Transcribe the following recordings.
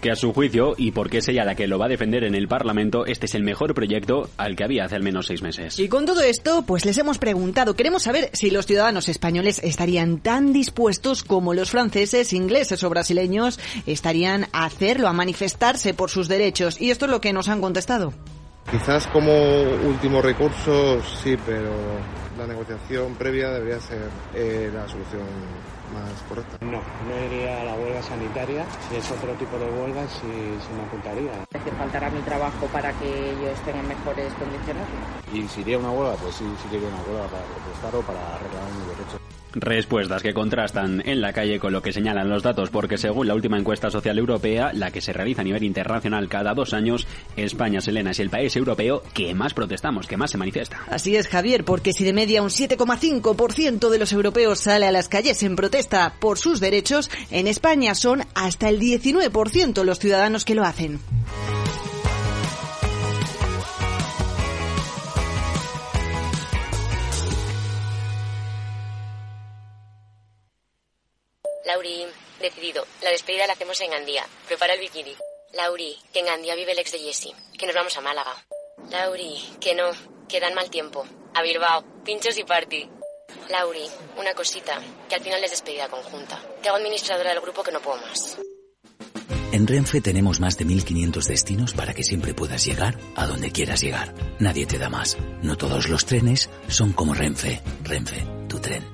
Que a su juicio, y porque es ella la que lo va a defender en el Parlamento, este es el mejor proyecto al que había hace al menos seis meses. Y con todo esto, pues les hemos preguntado, queremos saber si los ciudadanos españoles estarían tan dispuestos como los franceses, ingleses o brasileños estarían a hacerlo, a manifestarse por sus derechos. Y esto es lo que nos han contestado. Quizás como último recurso sí, pero la negociación previa debería ser eh, la solución más correcta. No, no iría a la huelga sanitaria. Si es otro tipo de huelga, sí, sí me apuntaría. ¿Hace faltará mi trabajo para que ellos en mejores condiciones? Y si iría a una huelga, pues sí, sí que iría a una huelga para protestar o para reclamar mi derecho. Respuestas que contrastan en la calle con lo que señalan los datos, porque según la última encuesta social europea, la que se realiza a nivel internacional cada dos años, España, Selena, es el país europeo que más protestamos, que más se manifiesta. Así es, Javier, porque si de media un 7,5% de los europeos sale a las calles en protesta por sus derechos, en España son hasta el 19% los ciudadanos que lo hacen. Lauri, decidido. La despedida la hacemos en Gandía. Prepara el bikini. Lauri, que en Gandía vive el ex de Jessie. Que nos vamos a Málaga. Lauri, que no. Que dan mal tiempo. A Bilbao. Pinchos y party. Lauri, una cosita. Que al final es despedida conjunta. Te hago administradora del grupo que no puedo más. En Renfe tenemos más de 1500 destinos para que siempre puedas llegar a donde quieras llegar. Nadie te da más. No todos los trenes son como Renfe. Renfe, tu tren.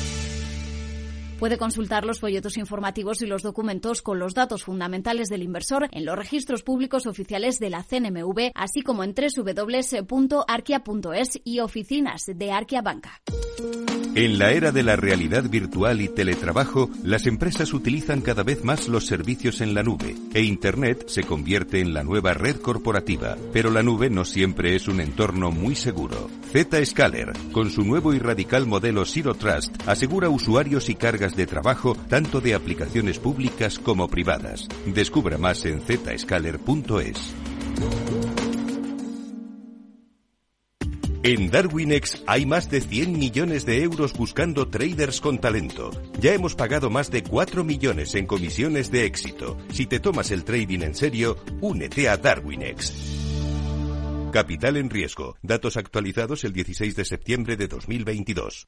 Puede consultar los folletos informativos y los documentos con los datos fundamentales del inversor en los registros públicos oficiales de la CNMV, así como en www.arquia.es y oficinas de Arquia Banca. En la era de la realidad virtual y teletrabajo, las empresas utilizan cada vez más los servicios en la nube e Internet se convierte en la nueva red corporativa. Pero la nube no siempre es un entorno muy seguro. Zscaler, con su nuevo y radical modelo Zero Trust, asegura usuarios y cargas de trabajo tanto de aplicaciones públicas como privadas. Descubra más en zscaler.es. En Darwinex hay más de 100 millones de euros buscando traders con talento. Ya hemos pagado más de 4 millones en comisiones de éxito. Si te tomas el trading en serio, únete a Darwinex. Capital en riesgo. Datos actualizados el 16 de septiembre de 2022.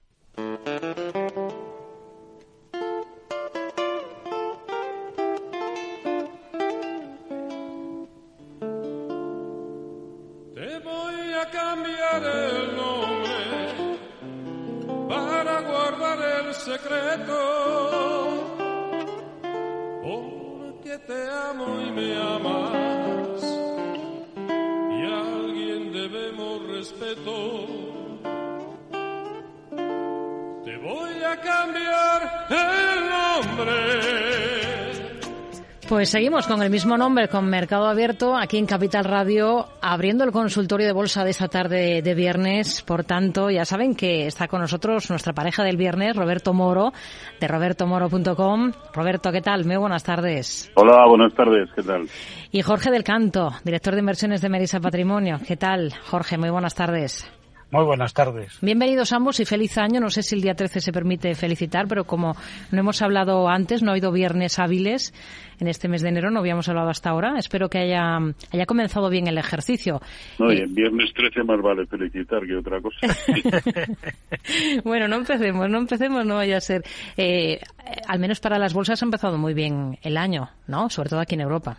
Seguimos con el mismo nombre, con Mercado Abierto, aquí en Capital Radio, abriendo el consultorio de bolsa de esta tarde de viernes. Por tanto, ya saben que está con nosotros nuestra pareja del viernes, Roberto Moro, de robertomoro.com. Roberto, ¿qué tal? Muy buenas tardes. Hola, buenas tardes, ¿qué tal? Y Jorge del Canto, director de inversiones de Merisa Patrimonio. ¿Qué tal, Jorge? Muy buenas tardes. Muy buenas tardes. Bienvenidos ambos y feliz año. No sé si el día 13 se permite felicitar, pero como no hemos hablado antes, no ha habido viernes hábiles en este mes de enero, no habíamos hablado hasta ahora. Espero que haya, haya comenzado bien el ejercicio. No, y en viernes 13 más vale felicitar que otra cosa. bueno, no empecemos, no empecemos, no vaya a ser. Eh, al menos para las bolsas ha empezado muy bien el año, ¿no? Sobre todo aquí en Europa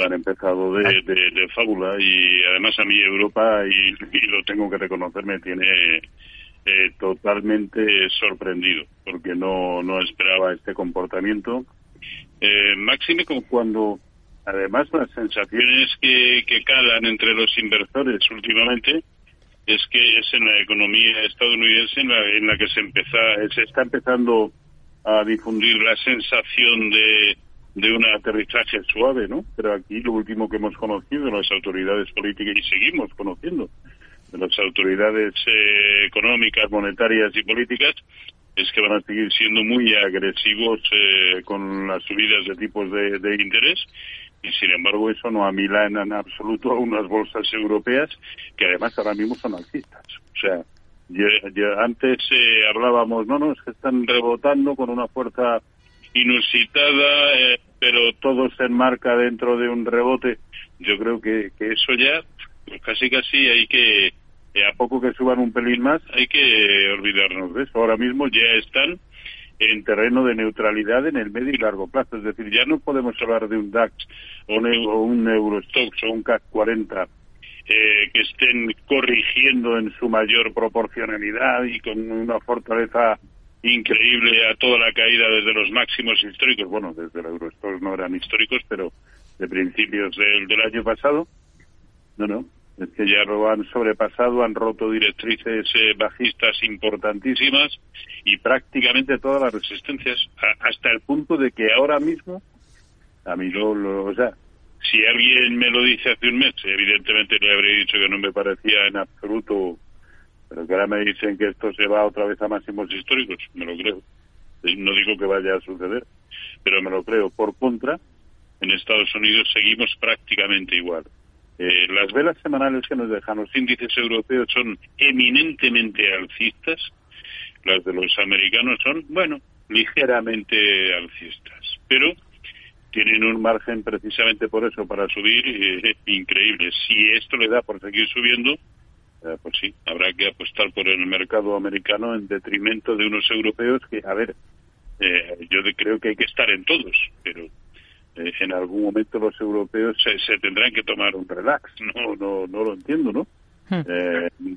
han empezado de, de, fábula y además a mí Europa, y, lo tengo que reconocer, me tiene eh, totalmente sorprendido porque no, no esperaba este comportamiento. Eh, máxime como cuando además las sensaciones que, que calan entre los inversores últimamente es que es en la economía estadounidense en la, en la que se, empieza, se está empezando a difundir la sensación de de un aterrizaje suave, ¿no? Pero aquí lo último que hemos conocido de las autoridades políticas y seguimos conociendo de las autoridades eh, económicas, monetarias y políticas es que van a seguir siendo muy agresivos eh, con las subidas de tipos de, interés y sin embargo eso no amilana en absoluto a unas bolsas europeas que además ahora mismo son alcistas. O sea, antes eh, hablábamos, no, no, es que están rebotando con una fuerza inusitada, eh, pero todo se enmarca dentro de un rebote. Yo creo que, que eso ya, pues casi casi hay que, eh, a poco que suban un pelín más, hay que olvidarnos de eso. Ahora mismo ya están en terreno de neutralidad en el medio y largo plazo. Es decir, ya no podemos hablar de un DAX o un Eurostox o un CAC 40 eh, que estén corrigiendo en su mayor proporcionalidad y con una fortaleza increíble a toda la caída desde los máximos históricos, bueno, desde el Eurostock no eran históricos, pero de principios del, del año pasado. No, no, es que ya lo han sobrepasado, han roto directrices eh, bajistas importantísimas y prácticamente todas las resistencias, hasta el punto de que ahora mismo, a mí lo, lo, o sea, si alguien me lo dice hace un mes, evidentemente le habría dicho que no me parecía en absoluto pero que ahora me dicen que esto se va otra vez a máximos históricos, me lo creo. No digo que vaya a suceder, pero me lo creo. Por contra, en Estados Unidos seguimos prácticamente igual. Eh, las velas semanales que nos dejan los índices europeos son eminentemente alcistas, las de los americanos son, bueno, ligeramente alcistas, pero tienen un margen precisamente por eso para subir eh, increíble. Si esto le da por seguir subiendo, eh, pues sí, habrá que apostar por el mercado americano en detrimento de unos europeos que, a ver, eh, yo creo que hay que estar en todos, pero eh, en algún momento los europeos se, tendrán que tomar un relax. No, no, no lo entiendo, ¿no? Hmm.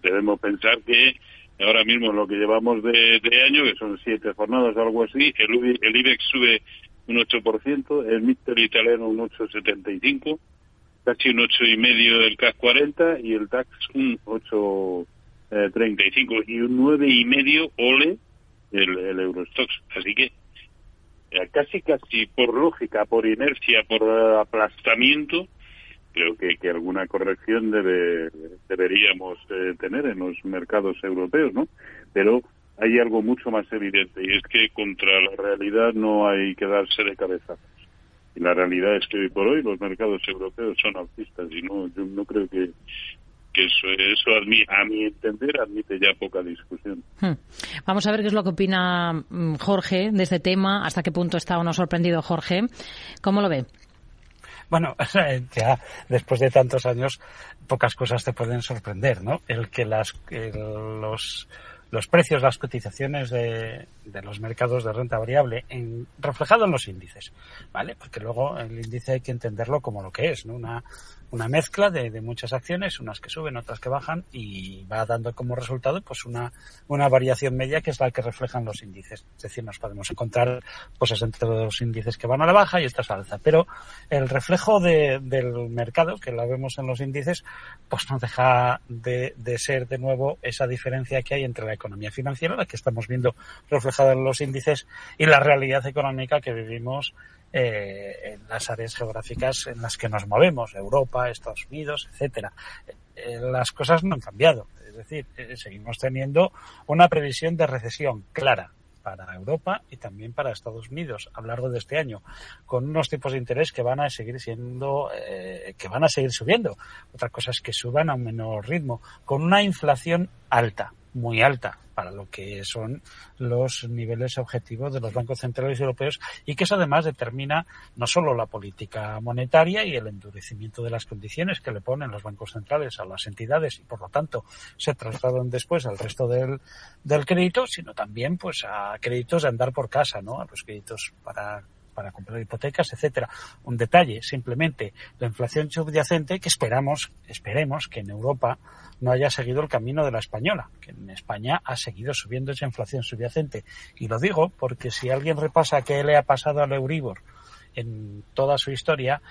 debemos pensar que ahora mismo lo que llevamos de, año, que son siete jornadas o algo así, el, el IBEX sube un 8%, el Mister italiano un 8,75%, casi un ocho y medio del CAC 40 y el DAX un 8,35 y un nueve y medio ole el, el Eurostox. Así que eh, casi casi por lógica, por inercia, por aplastamiento, creo que, que alguna corrección debe, deberíamos eh, tener en los mercados europeos, ¿no? Pero hay algo mucho más evidente y es que contra la realidad no hay que darse de cabeza. Y la realidad es que hoy por hoy los mercados europeos son alcistas y no, yo no creo que, que eso, eso a, mi, a mi entender admite ya poca discusión. Hmm. Vamos a ver qué es lo que opina mm, Jorge de este tema, hasta qué punto está o no sorprendido Jorge. ¿Cómo lo ve? Bueno, ya después de tantos años, pocas cosas te pueden sorprender, ¿no? El que las, los los precios, las cotizaciones de, de los mercados de renta variable en, reflejado en los índices, ¿vale? Porque luego el índice hay que entenderlo como lo que es, ¿no? Una, una mezcla de, de, muchas acciones, unas que suben, otras que bajan, y va dando como resultado pues una, una variación media que es la que reflejan los índices. Es decir, nos podemos encontrar cosas entre los índices que van a la baja y estas alza. Pero el reflejo de, del mercado, que la vemos en los índices, pues no deja de, de ser de nuevo esa diferencia que hay entre la economía financiera, la que estamos viendo reflejada en los índices, y la realidad económica que vivimos eh, en las áreas geográficas en las que nos movemos, Europa, Estados Unidos, etcétera. Eh, las cosas no han cambiado. Es decir, eh, seguimos teniendo una previsión de recesión clara para Europa y también para Estados Unidos a lo largo de este año, con unos tipos de interés que van a seguir siendo, eh, que van a seguir subiendo. Otra cosa es que suban a un menor ritmo, con una inflación alta, muy alta para lo que son los niveles objetivos de los bancos centrales europeos y que eso además determina no solo la política monetaria y el endurecimiento de las condiciones que le ponen los bancos centrales a las entidades y por lo tanto se trasladan después al resto del, del crédito, sino también pues a créditos de andar por casa, ¿no? A los créditos para para comprar hipotecas, etcétera. Un detalle, simplemente la inflación subyacente que esperamos, esperemos que en Europa no haya seguido el camino de la española, que en España ha seguido subiendo esa inflación subyacente. Y lo digo porque si alguien repasa qué le ha pasado al Euribor en toda su historia,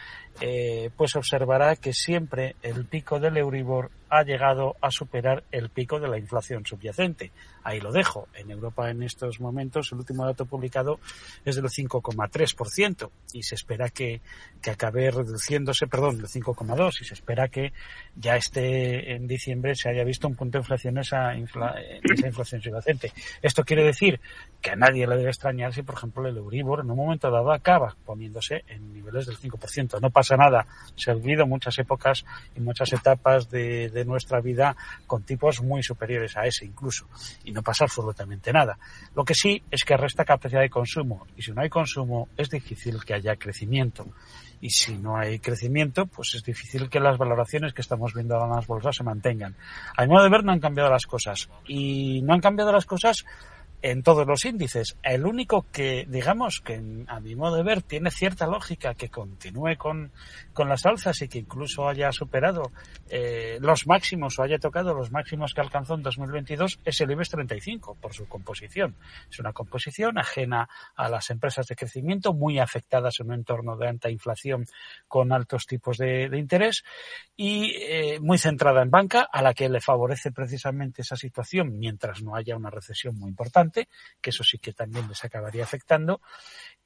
eh, pues observará que siempre el pico del Euribor ha llegado a superar el pico de la inflación subyacente. Ahí lo dejo. En Europa en estos momentos el último dato publicado es del 5,3% y se espera que, que acabe reduciéndose, perdón, del 5,2 y se espera que ya esté en diciembre se haya visto un punto de inflación esa, infla, esa inflación subyacente. Esto quiere decir que a nadie le debe extrañar si, por ejemplo, el Euribor en un momento dado acaba poniéndose en niveles del 5%. No nada. Se ha vivido muchas épocas y muchas etapas de, de nuestra vida con tipos muy superiores a ese incluso. Y no pasa absolutamente nada. Lo que sí es que resta capacidad de consumo. Y si no hay consumo, es difícil que haya crecimiento. Y si no hay crecimiento, pues es difícil que las valoraciones que estamos viendo ahora en las bolsas se mantengan. A mi modo de ver, no han cambiado las cosas. Y no han cambiado las cosas en todos los índices. El único que, digamos, que a mi modo de ver tiene cierta lógica que continúe con, con las alzas y que incluso haya superado eh, los máximos o haya tocado los máximos que alcanzó en 2022 es el IBEX 35 por su composición. Es una composición ajena a las empresas de crecimiento, muy afectadas en un entorno de alta inflación con altos tipos de, interés y eh, muy centrada en banca, a la que le favorece precisamente esa situación mientras no haya una recesión muy importante que eso sí que también les acabaría afectando.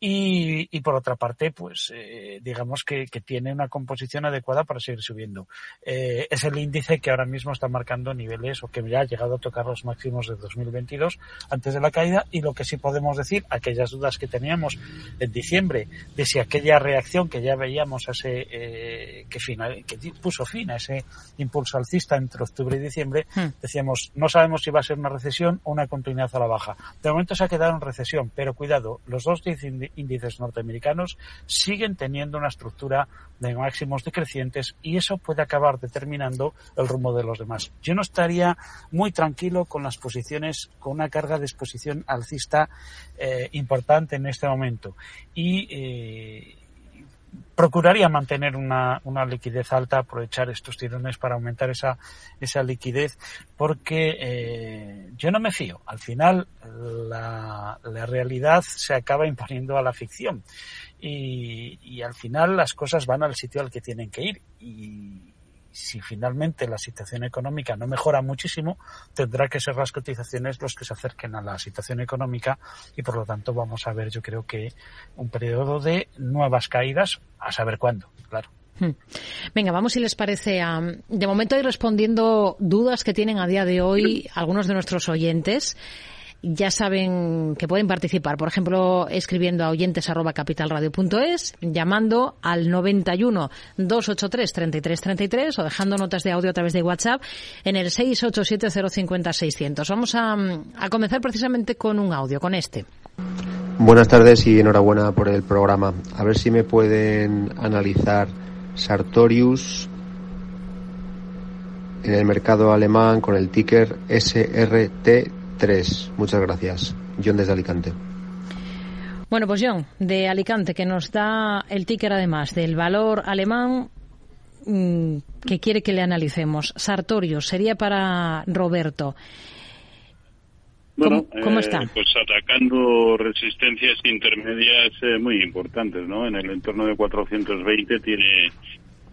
Y, y por otra parte, pues eh, digamos que, que, tiene una composición adecuada para seguir subiendo. Eh, es el índice que ahora mismo está marcando niveles o que ya ha llegado a tocar los máximos de 2022 antes de la caída y lo que sí podemos decir, aquellas dudas que teníamos en diciembre de si aquella reacción que ya veíamos a ese eh, que, final, que puso fin a ese impulso alcista entre octubre y diciembre, hmm. decíamos no sabemos si va a ser una recesión o una continuidad a la baja. De momento se ha quedado en recesión, pero cuidado, los dos índices norteamericanos siguen teniendo una estructura de máximos decrecientes y eso puede acabar determinando el rumbo de los demás. Yo no estaría muy tranquilo con las posiciones, con una carga de exposición alcista eh, importante en este momento. Y eh, procuraría mantener una, una, liquidez alta, aprovechar estos tirones para aumentar esa, esa liquidez, porque eh, yo no me fío. Al final, la, la, realidad se acaba imponiendo a la ficción. Y, y, al final las cosas van al sitio al que tienen que ir. Y, si finalmente la situación económica no mejora muchísimo, tendrá que ser las cotizaciones los que se acerquen a la situación económica y por lo tanto vamos a ver, yo creo que un periodo de nuevas caídas, a saber cuándo, claro. Hmm. Venga, vamos si les parece de momento ir respondiendo dudas que tienen a día de hoy algunos de nuestros oyentes ya saben que pueden participar, por ejemplo, escribiendo a oyentes@capitalradio.es, llamando al 91 283 3333 o dejando notas de audio a través de WhatsApp en el 687 600. Vamos a, a comenzar precisamente con un audio, con este. Buenas tardes y enhorabuena por el programa. A ver si me pueden analizar Sartorius en el mercado alemán con el ticker SRT 3. Muchas gracias. John desde Alicante. Bueno, pues John, de Alicante, que nos da el ticker además del valor alemán mm, que quiere que le analicemos. Sartorio, sería para Roberto. Bueno, ¿Cómo, está? Eh, pues atacando resistencias intermedias eh, muy importantes, ¿no? En el entorno de 420 tiene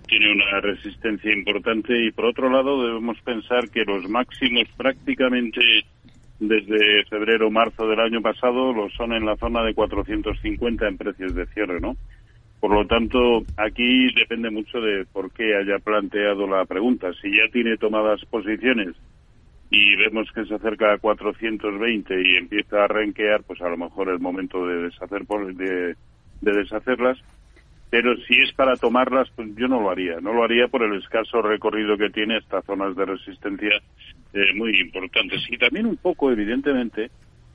tiene una resistencia importante y por otro lado debemos pensar que los máximos prácticamente desde febrero marzo del año pasado lo son en la zona de 450 en precios de cierre, ¿no? Por lo tanto, aquí depende mucho de por qué haya planteado la pregunta. Si ya tiene tomadas posiciones y vemos que se acerca a 420 y empieza a renquear, pues a lo mejor es momento de deshacer de, de deshacerlas. Pero si es para tomarlas, pues yo no lo haría. No lo haría por el escaso recorrido que tiene estas zonas de resistencia eh, muy importantes. Y también un poco, evidentemente,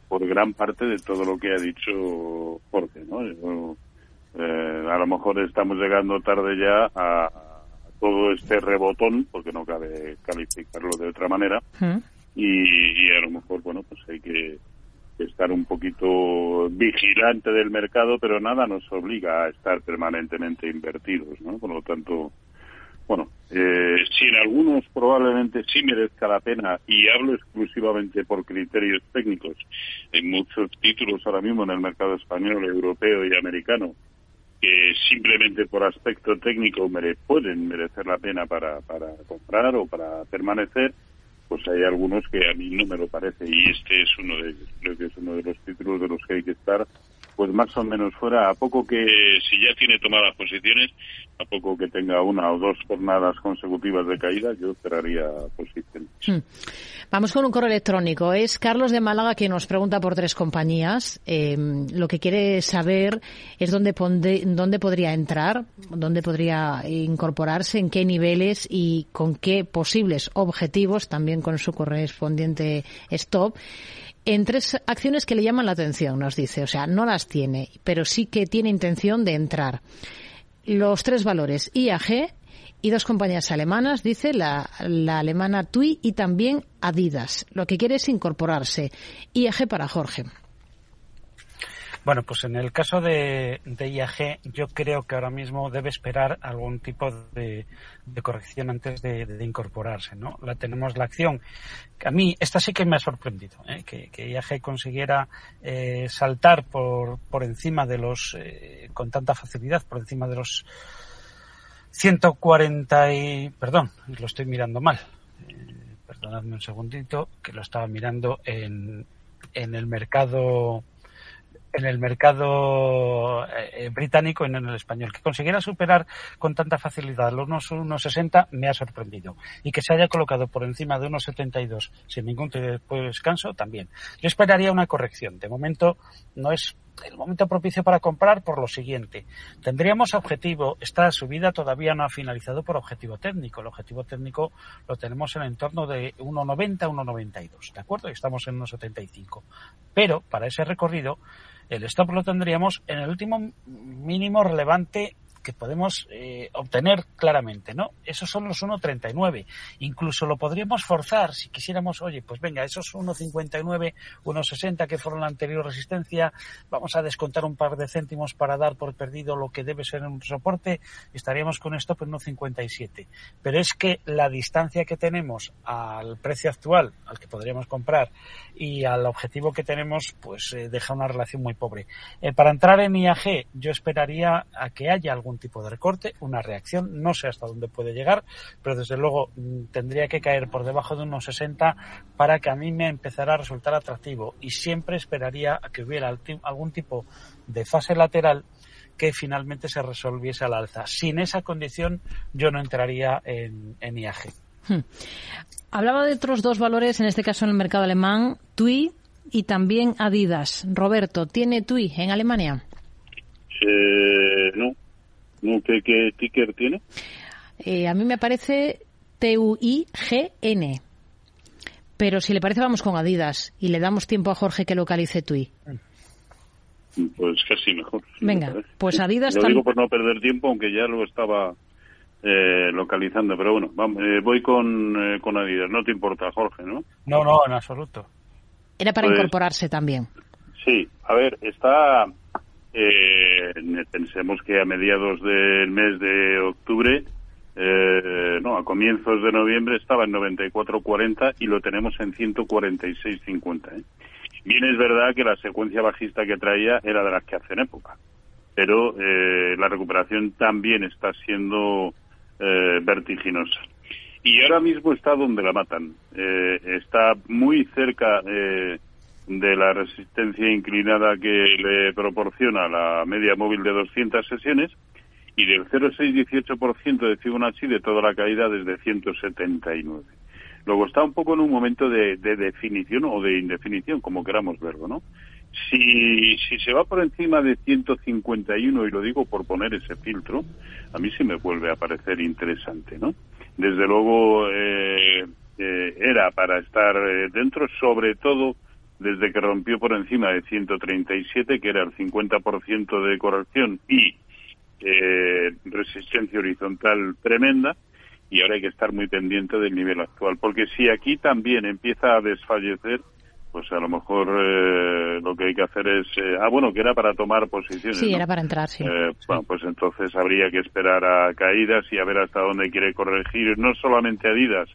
por gran parte de todo lo que ha dicho Jorge, ¿no? eh, a lo mejor estamos llegando tarde ya a, todo este rebotón, porque no cabe calificarlo de otra manera, Mm. y, y a lo mejor, bueno, pues hay que estar un poquito vigilante del mercado, pero nada nos obliga a estar permanentemente invertidos, ¿no? Por lo tanto, bueno, eh, si en algunos probablemente sí merezca la pena, y hablo exclusivamente por criterios técnicos, en muchos títulos ahora mismo en el mercado español, europeo y americano, que simplemente por aspecto técnico mere- pueden merecer la pena para, para comprar o para permanecer, pues hay algunos que a mí no me lo parece y este es uno de ellos. Creo que es uno de los títulos de los que hay que estar pues más o menos fuera, a poco que si ya tiene tomadas posiciones, a poco que tenga una o dos jornadas consecutivas de caída, yo cerraría posiciones. Hmm. Vamos con un correo electrónico. Es Carlos de Málaga que nos pregunta por tres compañías. Eh, lo que quiere saber es dónde, ponde- dónde podría entrar, dónde podría incorporarse, en qué niveles y con qué posibles objetivos, también con su correspondiente stop. En tres acciones que le llaman la atención, nos dice. O sea, no las tiene, pero sí que tiene intención de entrar. Los tres valores, IAG, y dos compañías alemanas, dice la, la alemana TUI y también Adidas. Lo que quiere es incorporarse. IAG para Jorge. Bueno, pues en el caso de, de IAG, yo creo que ahora mismo debe esperar algún tipo de, de corrección antes de, de incorporarse, ¿no? La tenemos la acción. A mí, esta sí que me ha sorprendido, ¿eh? que, IAG consiguiera eh, saltar por, por encima de los, eh, con tanta facilidad, por encima de los 140 y, perdón, lo estoy mirando mal. Eh, perdonadme un segundito, que lo estaba mirando en, en el mercado en el mercado eh, británico y no en el español. Que consiguiera superar con tanta facilidad los unos, unos 60 me ha sorprendido. Y que se haya colocado por encima de unos 72 sin ningún descanso también. Yo esperaría una corrección. De momento no es el momento propicio para comprar por lo siguiente. Tendríamos objetivo, esta subida todavía no ha finalizado por objetivo técnico. El objetivo técnico lo tenemos en el entorno de 1,90 a 1,92, ¿de acuerdo? Y estamos en 1,75. Pero para ese recorrido, el stop lo tendríamos en el último mínimo relevante que podemos eh, obtener claramente, ¿no? Esos son los 1,39. Incluso lo podríamos forzar si quisiéramos, oye, pues venga, esos 1,59, 1,60 que fueron la anterior resistencia, vamos a descontar un par de céntimos para dar por perdido lo que debe ser un soporte, estaríamos con stop en 1,57. Pero es que la distancia que tenemos al precio actual, al que podríamos comprar, y al objetivo que tenemos, pues eh, deja una relación muy pobre. Eh, para entrar en IAG, yo esperaría a que haya algún tipo de recorte, una reacción, no sé hasta dónde puede llegar, pero desde luego mm, tendría que caer por debajo de unos 60 para que a mí me empezara a resultar atractivo y siempre esperaría a que hubiera algún tipo de fase lateral que finalmente se resolviese al alza. Sin esa condición yo no entraría en, en IAG. Hmm. Hablaba de otros dos valores, en este caso en el mercado alemán, TUI y también Adidas. Roberto, ¿tiene TUI en Alemania? Eh, no. No ¿qué, ¿Qué ticker tiene? Eh, a mí me parece T-U-I-G-N. Pero si le parece, vamos con Adidas y le damos tiempo a Jorge que localice TUI. Pues casi mejor. si Venga, me pues Adidas Lo tam- digo por no perder tiempo, aunque ya lo estaba eh, localizando. Pero bueno, vamos, eh, voy con, eh, con Adidas. No te importa, Jorge, ¿no? No, no, en absoluto. Era para Pues- incorporarse también. Sí, a ver, está. Eh, pensemos que a mediados del mes de octubre, eh, no, a comienzos de noviembre estaba en 94.40 y lo tenemos en 146.50. ¿eh? Bien, es verdad que la secuencia bajista que traía era de las que hacen época, pero eh, la recuperación también está siendo eh, vertiginosa. y ahora mismo está donde la matan. Está muy cerca eh, de la resistencia inclinada que le proporciona la media móvil de 200 sesiones y del 0,618% de Fibonacci de toda la caída desde 179. Luego está un poco en un momento de, de definición o de indefinición, como queramos verlo, ¿no? Si, si se va por encima de 151, y lo digo por poner ese filtro, a mí sí me vuelve a parecer interesante, ¿no? Desde luego eh, eh, era para estar eh, dentro, sobre todo desde que rompió por encima de 137, que era el 50% de corrección y eh, resistencia horizontal tremenda, y ahora hay que estar muy pendiente del nivel actual, porque si aquí también empieza a desfallecer, pues a lo mejor eh, lo que hay que hacer es eh, ah bueno que era para tomar posiciones Sí, ¿no? era para entrar, sí. Eh, bueno pues entonces habría que esperar a caídas y a ver hasta dónde quiere corregir no solamente Adidas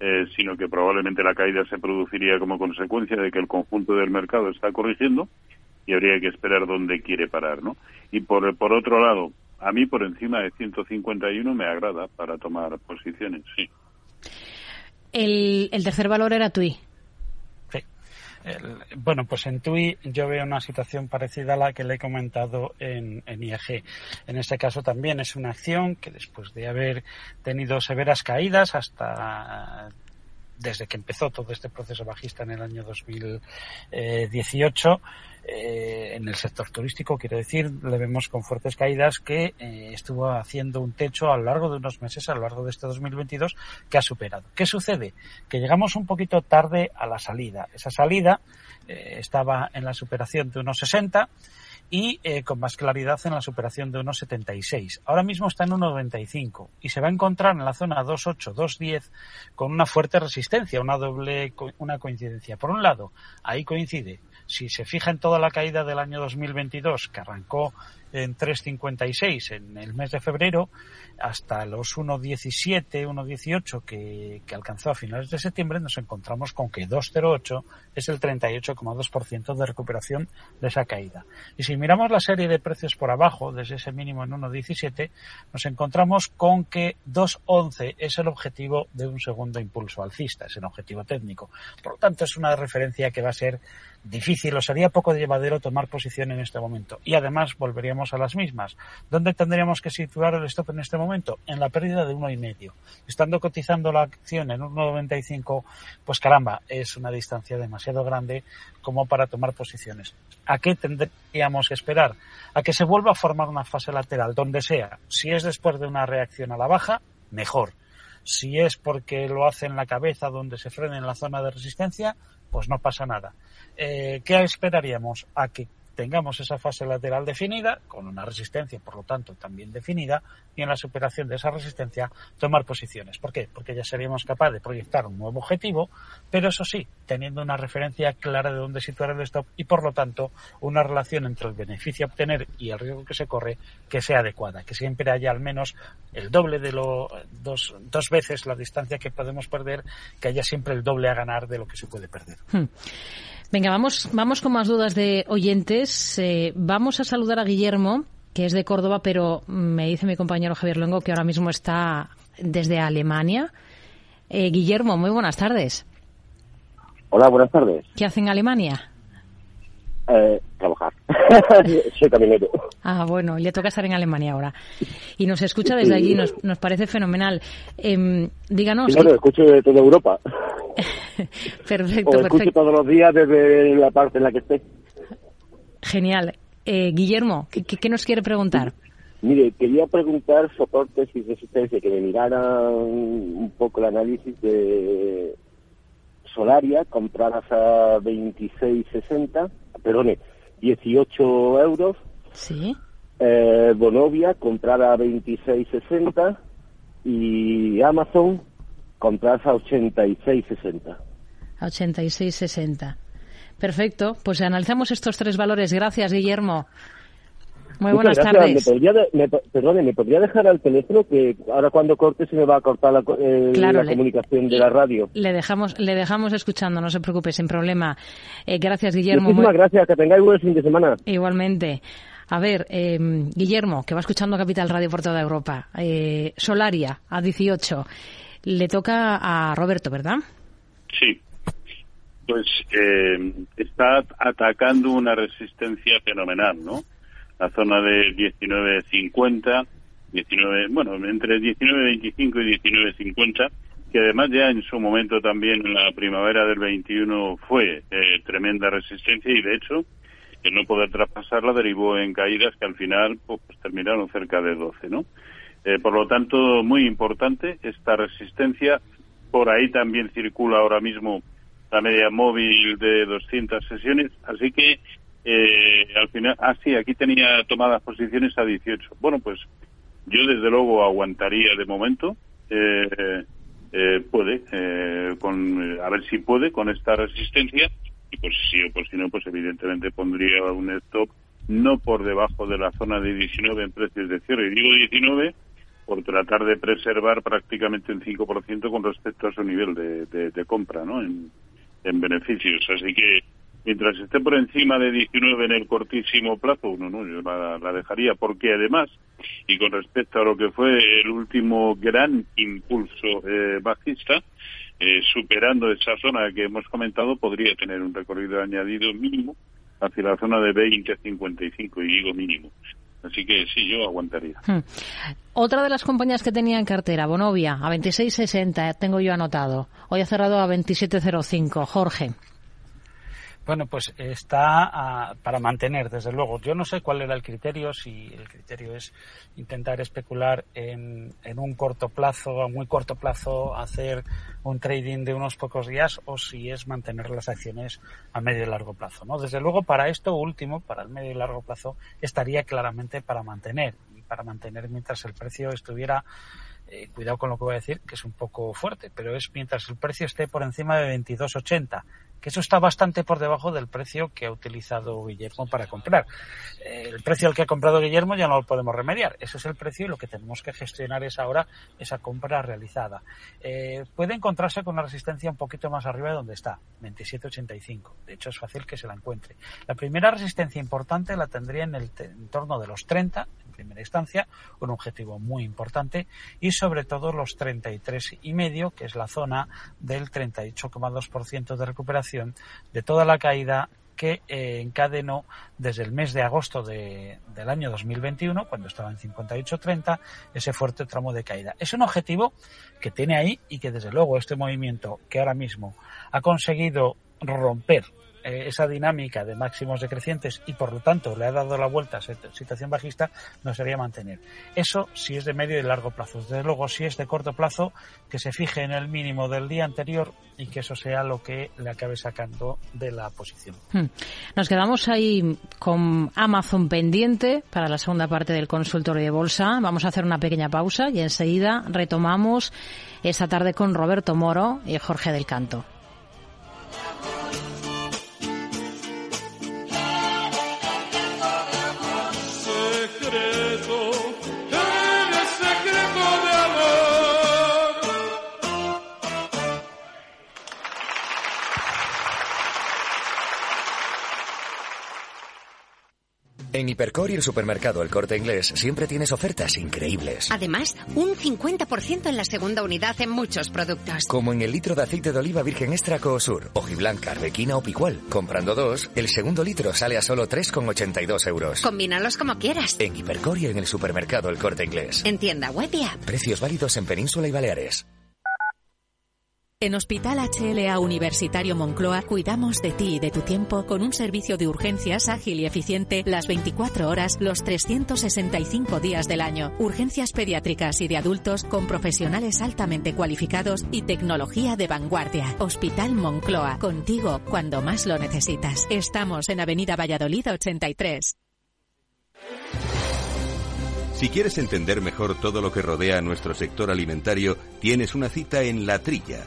eh, sino que probablemente la caída se produciría como consecuencia de que el conjunto del mercado está corrigiendo y habría que esperar dónde quiere parar no y por por otro lado a mí por encima de 151 me agrada para tomar posiciones sí El, el tercer valor era TUI. El- bueno, pues en TUI yo veo una situación parecida a la que le he comentado en, en IAG. En este caso también es una acción que después de haber tenido severas caídas hasta desde que empezó todo este proceso bajista en el año 2018, eh, en el sector turístico, quiero decir, le vemos con fuertes caídas que eh, estuvo haciendo un techo a lo largo de unos meses, a lo largo de este 2022, que ha superado. ¿Qué sucede? Que llegamos un poquito tarde a la salida. Esa salida eh, estaba en la superación de unos 60 y eh, con más claridad en la superación de 1,76. Ahora mismo está en 1,95 y se va a encontrar en la zona 2,8, 2,10 con una fuerte resistencia, una doble una coincidencia. Por un lado, ahí coincide. Si se fija en toda la caída del año 2022, que arrancó en 3,56 en el mes de febrero, hasta los 1,17, 1,18 que, que alcanzó a finales de septiembre, nos encontramos con que 2,08 es el 38,2% de recuperación de esa caída. Y si miramos la serie de precios por abajo, desde ese mínimo en 1,17, nos encontramos con que 2,11 es el objetivo de un segundo impulso alcista, es el objetivo técnico. Por lo tanto, es una referencia que va a ser difícil o sería poco llevadero tomar posición en este momento. Y además volveríamos a las mismas. ¿Dónde tendríamos que situar el stop en este momento? En la pérdida de uno y medio. Estando cotizando la acción en 1,95, pues caramba, es una distancia demasiado grande como para tomar posiciones. ¿A qué tendríamos que esperar? A que se vuelva a formar una fase lateral, donde sea. Si es después de una reacción a la baja, mejor. Si es porque lo hace en la cabeza donde se frene en la zona de resistencia, pues no pasa nada. Eh, ¿Qué esperaríamos? A que tengamos esa fase lateral definida, con una resistencia, por lo tanto, también definida, y en la superación de esa resistencia tomar posiciones. ¿Por qué? Porque ya seríamos capaces de proyectar un nuevo objetivo, pero eso sí, teniendo una referencia clara de dónde situar el stop y, por lo tanto, una relación entre el beneficio a obtener y el riesgo que se corre que sea adecuada, que siempre haya al menos el doble de lo, dos, dos veces la distancia que podemos perder, que haya siempre el doble a ganar de lo que se puede perder. Hmm. Venga, vamos, vamos con más dudas de oyentes. Eh, vamos a saludar a Guillermo, que es de Córdoba, pero me dice mi compañero Javier Luengo que ahora mismo está desde Alemania. Eh, Guillermo, muy buenas tardes. Hola, buenas tardes. ¿Qué hace en Alemania? Eh, trabajar. Soy camionero. Ah, bueno, le toca estar en Alemania ahora. Y nos escucha desde allí, nos, nos parece fenomenal. Em, díganos. Claro, escucho de toda Europa. Perfecto, o escucho perfecto. todos los días desde la parte en la que esté. Genial. Eh, Guillermo, ¿qué, qué- qué nos quiere preguntar? Mire, quería preguntar soportes y resistencia, que me miraran un poco el análisis de Solaria, compradas a 26,60, perdone, 18 euros. Sí. Eh, Bonovia, comprada a 26,60 y Amazon, compradas a 86,60. A 86,60. Perfecto. Pues analizamos estos tres valores. Gracias, Guillermo. Muy buenas Muchas gracias. tardes. ¿Me podría, me perdone, ¿me podría dejar al teléfono? Que ahora cuando corte se me va a cortar la, eh, Claro, la le- comunicación de la radio. Le dejamos, le dejamos escuchando, no se preocupe, sin problema. Eh, gracias, Guillermo. Muchísimas Muy- gracias, que tengáis buen fin de semana. Igualmente. A ver, eh, Guillermo, que va escuchando Capital Radio por toda Europa. Eh, Solaria, a 18. Le toca a Roberto, ¿verdad? Sí. Pues eh, está atacando una resistencia fenomenal, ¿no? La zona de 19.50, 19, bueno, entre 19.25 y 19.50, que además ya en su momento también en la primavera del 21 fue eh, tremenda resistencia y de hecho el no poder traspasarla derivó en caídas que al final pues, terminaron cerca de 12, ¿no? Eh, por lo tanto, muy importante esta resistencia. Por ahí también circula ahora mismo la media móvil de 200 sesiones, así que eh, al final, ah sí, aquí tenía tomadas posiciones a 18. Bueno, pues yo desde luego aguantaría de momento. Eh, eh, puede, eh, con, a ver si puede con esta resistencia y pues si o por si no, pues evidentemente pondría un stop no por debajo de la zona de 19 en precios de cierre. Y digo 19 por tratar de preservar prácticamente un 5% con respecto a su nivel de, de, compra, ¿no? En, en beneficios. Así que mientras esté por encima de 19 en el cortísimo plazo, no, no, yo la, dejaría, porque además, y con respecto a lo que fue el último gran impulso eh, bajista, eh, superando esa zona que hemos comentado, podría tener un recorrido añadido mínimo hacia la zona de 20-55, y digo mínimo. Así que sí, yo aguantaría. Hmm. Otra de las compañías que tenía en cartera, Bonovia, a 26.60, tengo yo anotado. Hoy ha cerrado a 27.05. Jorge. Bueno, pues está para mantener, desde luego. Yo no sé cuál era el criterio, si el criterio es intentar especular en, un corto plazo, a muy corto plazo, hacer un trading de unos pocos días o si es mantener las acciones a medio y largo plazo. ¿no? Desde luego, para esto último, para el medio y largo plazo, estaría claramente para mantener. Y para mantener mientras el precio estuviera eh, cuidado con lo que voy a decir, que es un poco fuerte, pero es mientras el precio esté por encima de 22.80 que eso está bastante por debajo del precio que ha utilizado Guillermo para comprar. Eh, el precio al que ha comprado Guillermo ya no lo podemos remediar. Ese es el precio y lo que tenemos que gestionar es ahora esa compra realizada. Eh, puede encontrarse con una resistencia un poquito más arriba de donde está, 27.85. De hecho, es fácil que se la encuentre. La primera resistencia importante la tendría en el entorno de los 30, en primera instancia, un objetivo muy importante, y sobre todo los 33 y medio, que es la zona del 38,2% de recuperación de toda la caída que eh, encadenó desde el mes de agosto del año 2021, cuando estaba en 58.30, ese fuerte tramo de caída. Es un objetivo que tiene ahí y que desde luego este movimiento que ahora mismo ha conseguido romper eh, esa dinámica de máximos decrecientes y por lo tanto le ha dado la vuelta a situación bajista, no sería mantener. Eso si es de medio y largo plazo. Desde luego, si es de corto plazo, que se fije en el mínimo del día anterior y que eso sea lo que le acabe sacando de la posición. Hmm. Nos quedamos ahí con Amazon pendiente para la segunda parte del consultorio de bolsa. Vamos a hacer una pequeña pausa y enseguida retomamos esta tarde con Roberto Moro y Jorge del Canto. En Hipercor y el supermercado El Corte Inglés siempre tienes ofertas increíbles. Además, un 50% en la segunda unidad en muchos productos. Como en el litro de aceite de oliva virgen extra Coosur, hojiblanca, arbequina o picual. Comprando dos, el segundo litro sale a solo 3,82 euros. Combínalos como quieras. En Hipercor y en el supermercado El Corte Inglés. En tienda web y app. Precios válidos en Península y Baleares. En Hospital HLA Universitario Moncloa cuidamos de ti y de tu tiempo con un servicio de urgencias ágil y eficiente las 24 horas, los 365 días del año. Urgencias pediátricas y de adultos con profesionales altamente cualificados y tecnología de vanguardia. Hospital Moncloa, contigo cuando más lo necesitas. Estamos en Avenida Valladolid 83. Si quieres entender mejor todo lo que rodea a nuestro sector alimentario, tienes una cita en La Trilla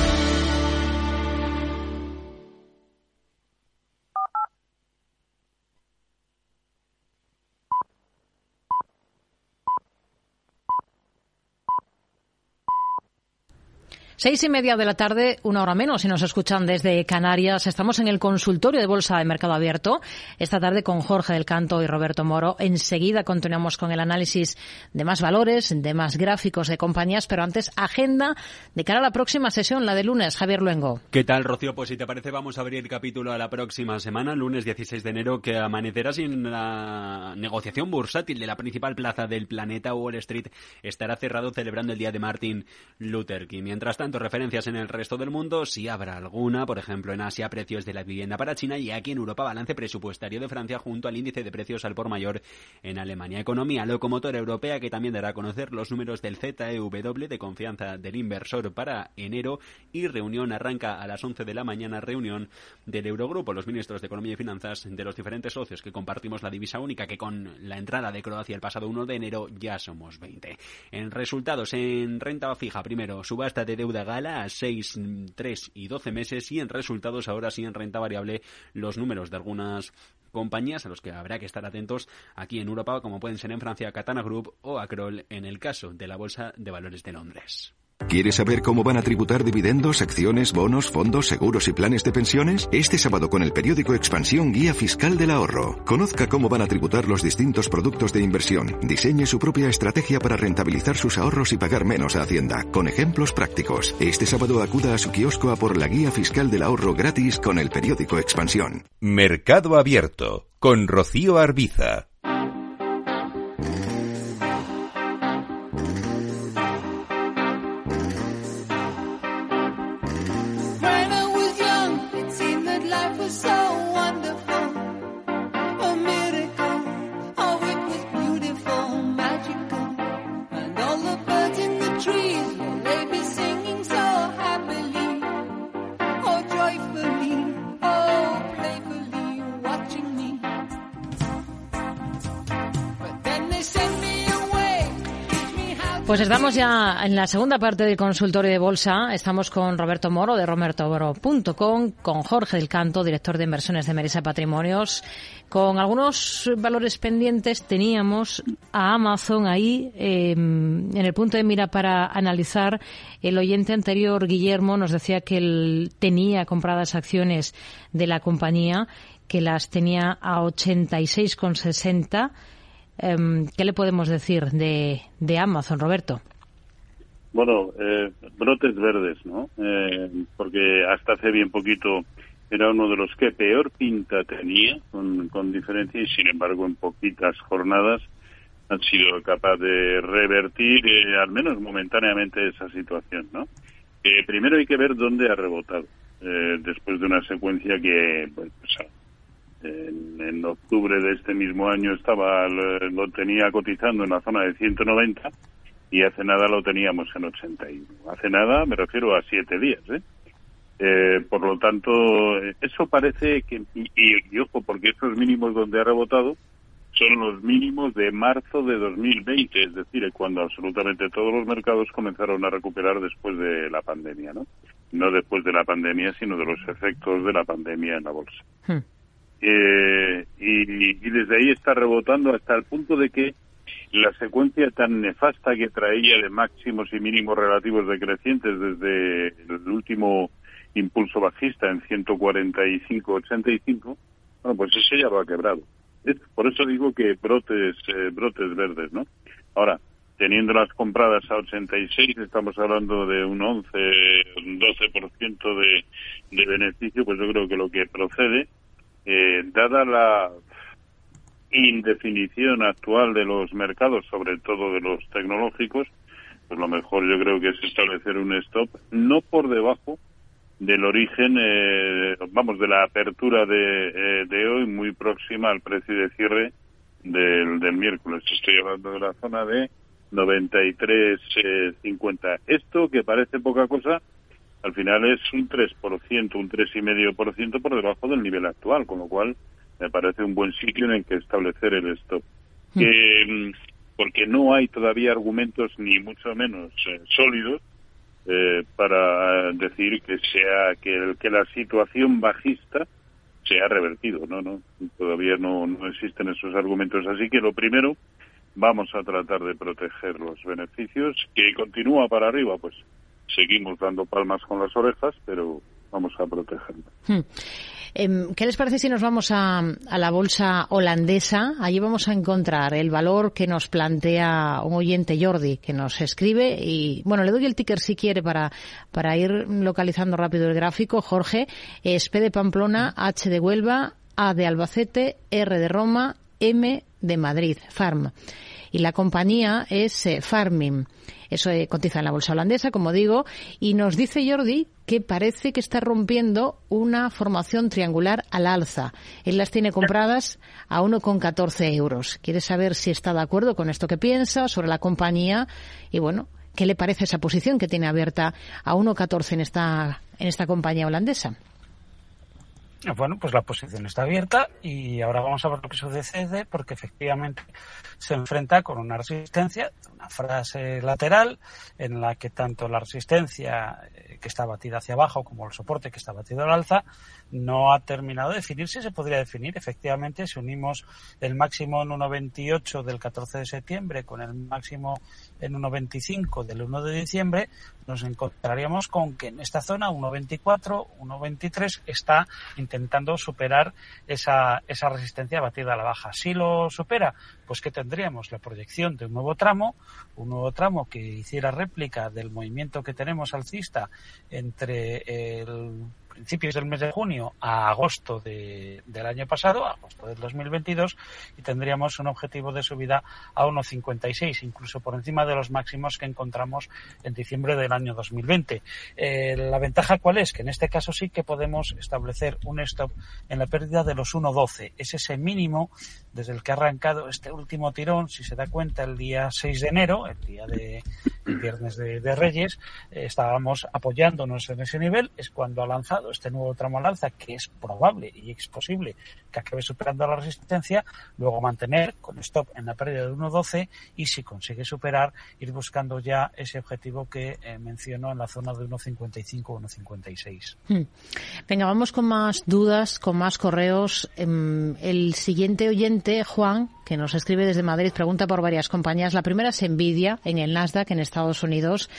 Seis y media de la tarde, una hora menos, si nos escuchan desde Canarias. Estamos en el consultorio de Bolsa de Mercado Abierto. Esta tarde con Jorge del Canto y Roberto Moro. Enseguida continuamos con el análisis de más valores, de más gráficos de compañías, pero antes, agenda de cara a la próxima sesión, la de lunes. Javier Luengo. ¿Qué tal, Rocío? Pues si te parece, vamos a abrir capítulo a la próxima semana, lunes 16 de enero, que amanecerá sin la negociación bursátil de la principal plaza del planeta, Wall Street, estará cerrado celebrando el día de Martin Luther King. Mientras tanto, referencias en el resto del mundo, si habrá alguna, por ejemplo en Asia, precios de la vivienda para China y aquí en Europa, balance presupuestario de Francia junto al índice de precios al por mayor en Alemania. Economía locomotora europea que también dará a conocer los números del ZEW de confianza del inversor para enero y reunión arranca a las 11 de la mañana, reunión del Eurogrupo, los ministros de Economía y Finanzas de los diferentes socios que compartimos la divisa única que con la entrada de Croacia el pasado 1 de enero ya somos 20. En resultados, en renta fija, primero, subasta de deuda gala a 6, 3 y 12 meses y en resultados ahora sí en renta variable los números de algunas compañías a los que habrá que estar atentos aquí en Europa, como pueden ser en Francia Catana Group o Acrol en el caso de la Bolsa de Valores de Londres. ¿Quieres saber cómo van a tributar dividendos, acciones, bonos, fondos, seguros y planes de pensiones? Este sábado con el periódico Expansión Guía Fiscal del Ahorro. Conozca cómo van a tributar los distintos productos de inversión. Diseñe su propia estrategia para rentabilizar sus ahorros y pagar menos a Hacienda, con ejemplos prácticos. Este sábado acuda a su kiosco a por la Guía Fiscal del Ahorro gratis con el periódico Expansión. Mercado Abierto con Rocío Arbiza. Pues estamos ya en la segunda parte del consultorio de bolsa. Estamos con Roberto Moro de robertoboro.com, con Jorge del Canto, director de inversiones de Merisa Patrimonios. Con algunos valores pendientes teníamos a Amazon ahí eh, en el punto de mira para analizar. El oyente anterior, Guillermo, nos decía que él tenía compradas acciones de la compañía, que las tenía a 86,60 Em, ¿Qué le podemos decir de, de Amazon, Roberto? Bueno, eh, brotes verdes, ¿no? Eh, porque hasta hace bien poquito era uno de los que peor pinta tenía, con, con diferencia, y sin embargo en poquitas jornadas han sido capaz de revertir, eh, al menos momentáneamente, esa situación, ¿no? primero hay que ver dónde ha rebotado, después de una secuencia que, pues, en, octubre de este mismo año estaba lo tenía cotizando en la zona de 190 y hace nada lo teníamos en 81. Hace nada me refiero a siete días, ¿eh? eh por lo tanto, eso parece que, y, ojo, porque esos mínimos donde ha rebotado son los mínimos de marzo de 2020, es decir, cuando absolutamente todos los mercados comenzaron a recuperar después de la pandemia, ¿no? No después de la pandemia, sino de los efectos de la pandemia en la bolsa. Hmm. Eh, y, desde ahí está rebotando hasta el punto de que la secuencia tan nefasta que traía de máximos y mínimos relativos decrecientes desde el último impulso bajista en 145-85, bueno, pues eso ya lo ha quebrado. por eso digo que brotes, eh, brotes verdes, ¿no? Ahora, teniendo las compradas a 86, estamos hablando de un 11, un 12% de, de beneficio, pues yo creo que lo que procede eh, dada la indefinición actual de los mercados, sobre todo de los tecnológicos, pues lo mejor yo creo que es establecer un stop no por debajo del origen, eh, vamos, de la apertura de, eh, de, hoy, muy próxima al precio de cierre del, del miércoles. Estoy hablando de la zona de 93.50. Esto, que parece poca cosa, al final es un 3%, un 3,5% por debajo del nivel actual, con lo cual me parece un buen sitio en el que establecer el stop. Mm, porque no hay todavía argumentos ni mucho menos eh, sólidos eh, para decir que sea que, que la situación bajista se ha revertido, no, no, todavía no, no existen esos argumentos. Así que lo primero, vamos a tratar de proteger los beneficios. Que continúa para arriba, pues seguimos dando palmas con las orejas, pero vamos a protegernos. Hmm. Em, ¿Qué les parece si nos vamos a, la bolsa holandesa? Allí vamos a encontrar el valor que nos plantea un oyente Jordi, que nos escribe y, bueno, le doy el ticker si quiere para, para ir localizando rápido el gráfico. Jorge, es P de Pamplona, H de Huelva, A de Albacete, R de Roma, M de Madrid, Farm. Y la compañía es eh, Farming. Eso eh, cotiza en la bolsa holandesa, como digo, y nos dice Jordi que parece que está rompiendo una formación triangular al alza. Él las tiene compradas a 1,14 euros. Quiere saber si está de acuerdo con esto que piensa sobre la compañía y, bueno, qué le parece esa posición que tiene abierta a 1,14 en esta, en esta compañía holandesa. Bueno, pues la posición está abierta y ahora vamos a ver lo que sucede porque efectivamente se enfrenta con una resistencia, una frase lateral en la que tanto la resistencia eh, que está batida hacia abajo como el soporte que está batido al alza no ha terminado de definirse, se podría definir. Efectivamente, si unimos el máximo en 1.28 del 14 de septiembre con el máximo en 1.25 del 1 de diciembre, nos encontraríamos con que en esta zona 1.24, 1.23 está intentando superar esa, esa resistencia batida a la baja. Si lo supera, pues que tendríamos la proyección de un nuevo tramo, un nuevo tramo que hiciera réplica del movimiento que tenemos alcista entre el principios del mes de junio a agosto de, del año pasado, agosto del 2022, y tendríamos un objetivo de subida a 1,56, incluso por encima de los máximos que encontramos en diciembre del año 2020. Eh, la ventaja cuál es? Que en este caso sí que podemos establecer un stop en la pérdida de los 1,12. Es ese mínimo desde el que ha arrancado este último tirón, si se da cuenta, el día 6 de enero, el día de viernes de, Reyes, eh, estábamos apoyándonos en ese nivel, es cuando ha lanzado este nuevo tramo al alza, que es probable y es posible que acabe superando la resistencia, luego mantener con stop en la pérdida de 1.12 y si consigue superar, ir buscando ya ese objetivo que eh, mencionó en la zona de 1.55 o 1.56. Hmm. Venga, vamos con más dudas, con más correos. Em, el siguiente oyente, Juan, que nos escribe desde Madrid, pregunta por varias compañías. La primera es Nvidia en el Nasdaq en Estados Unidos.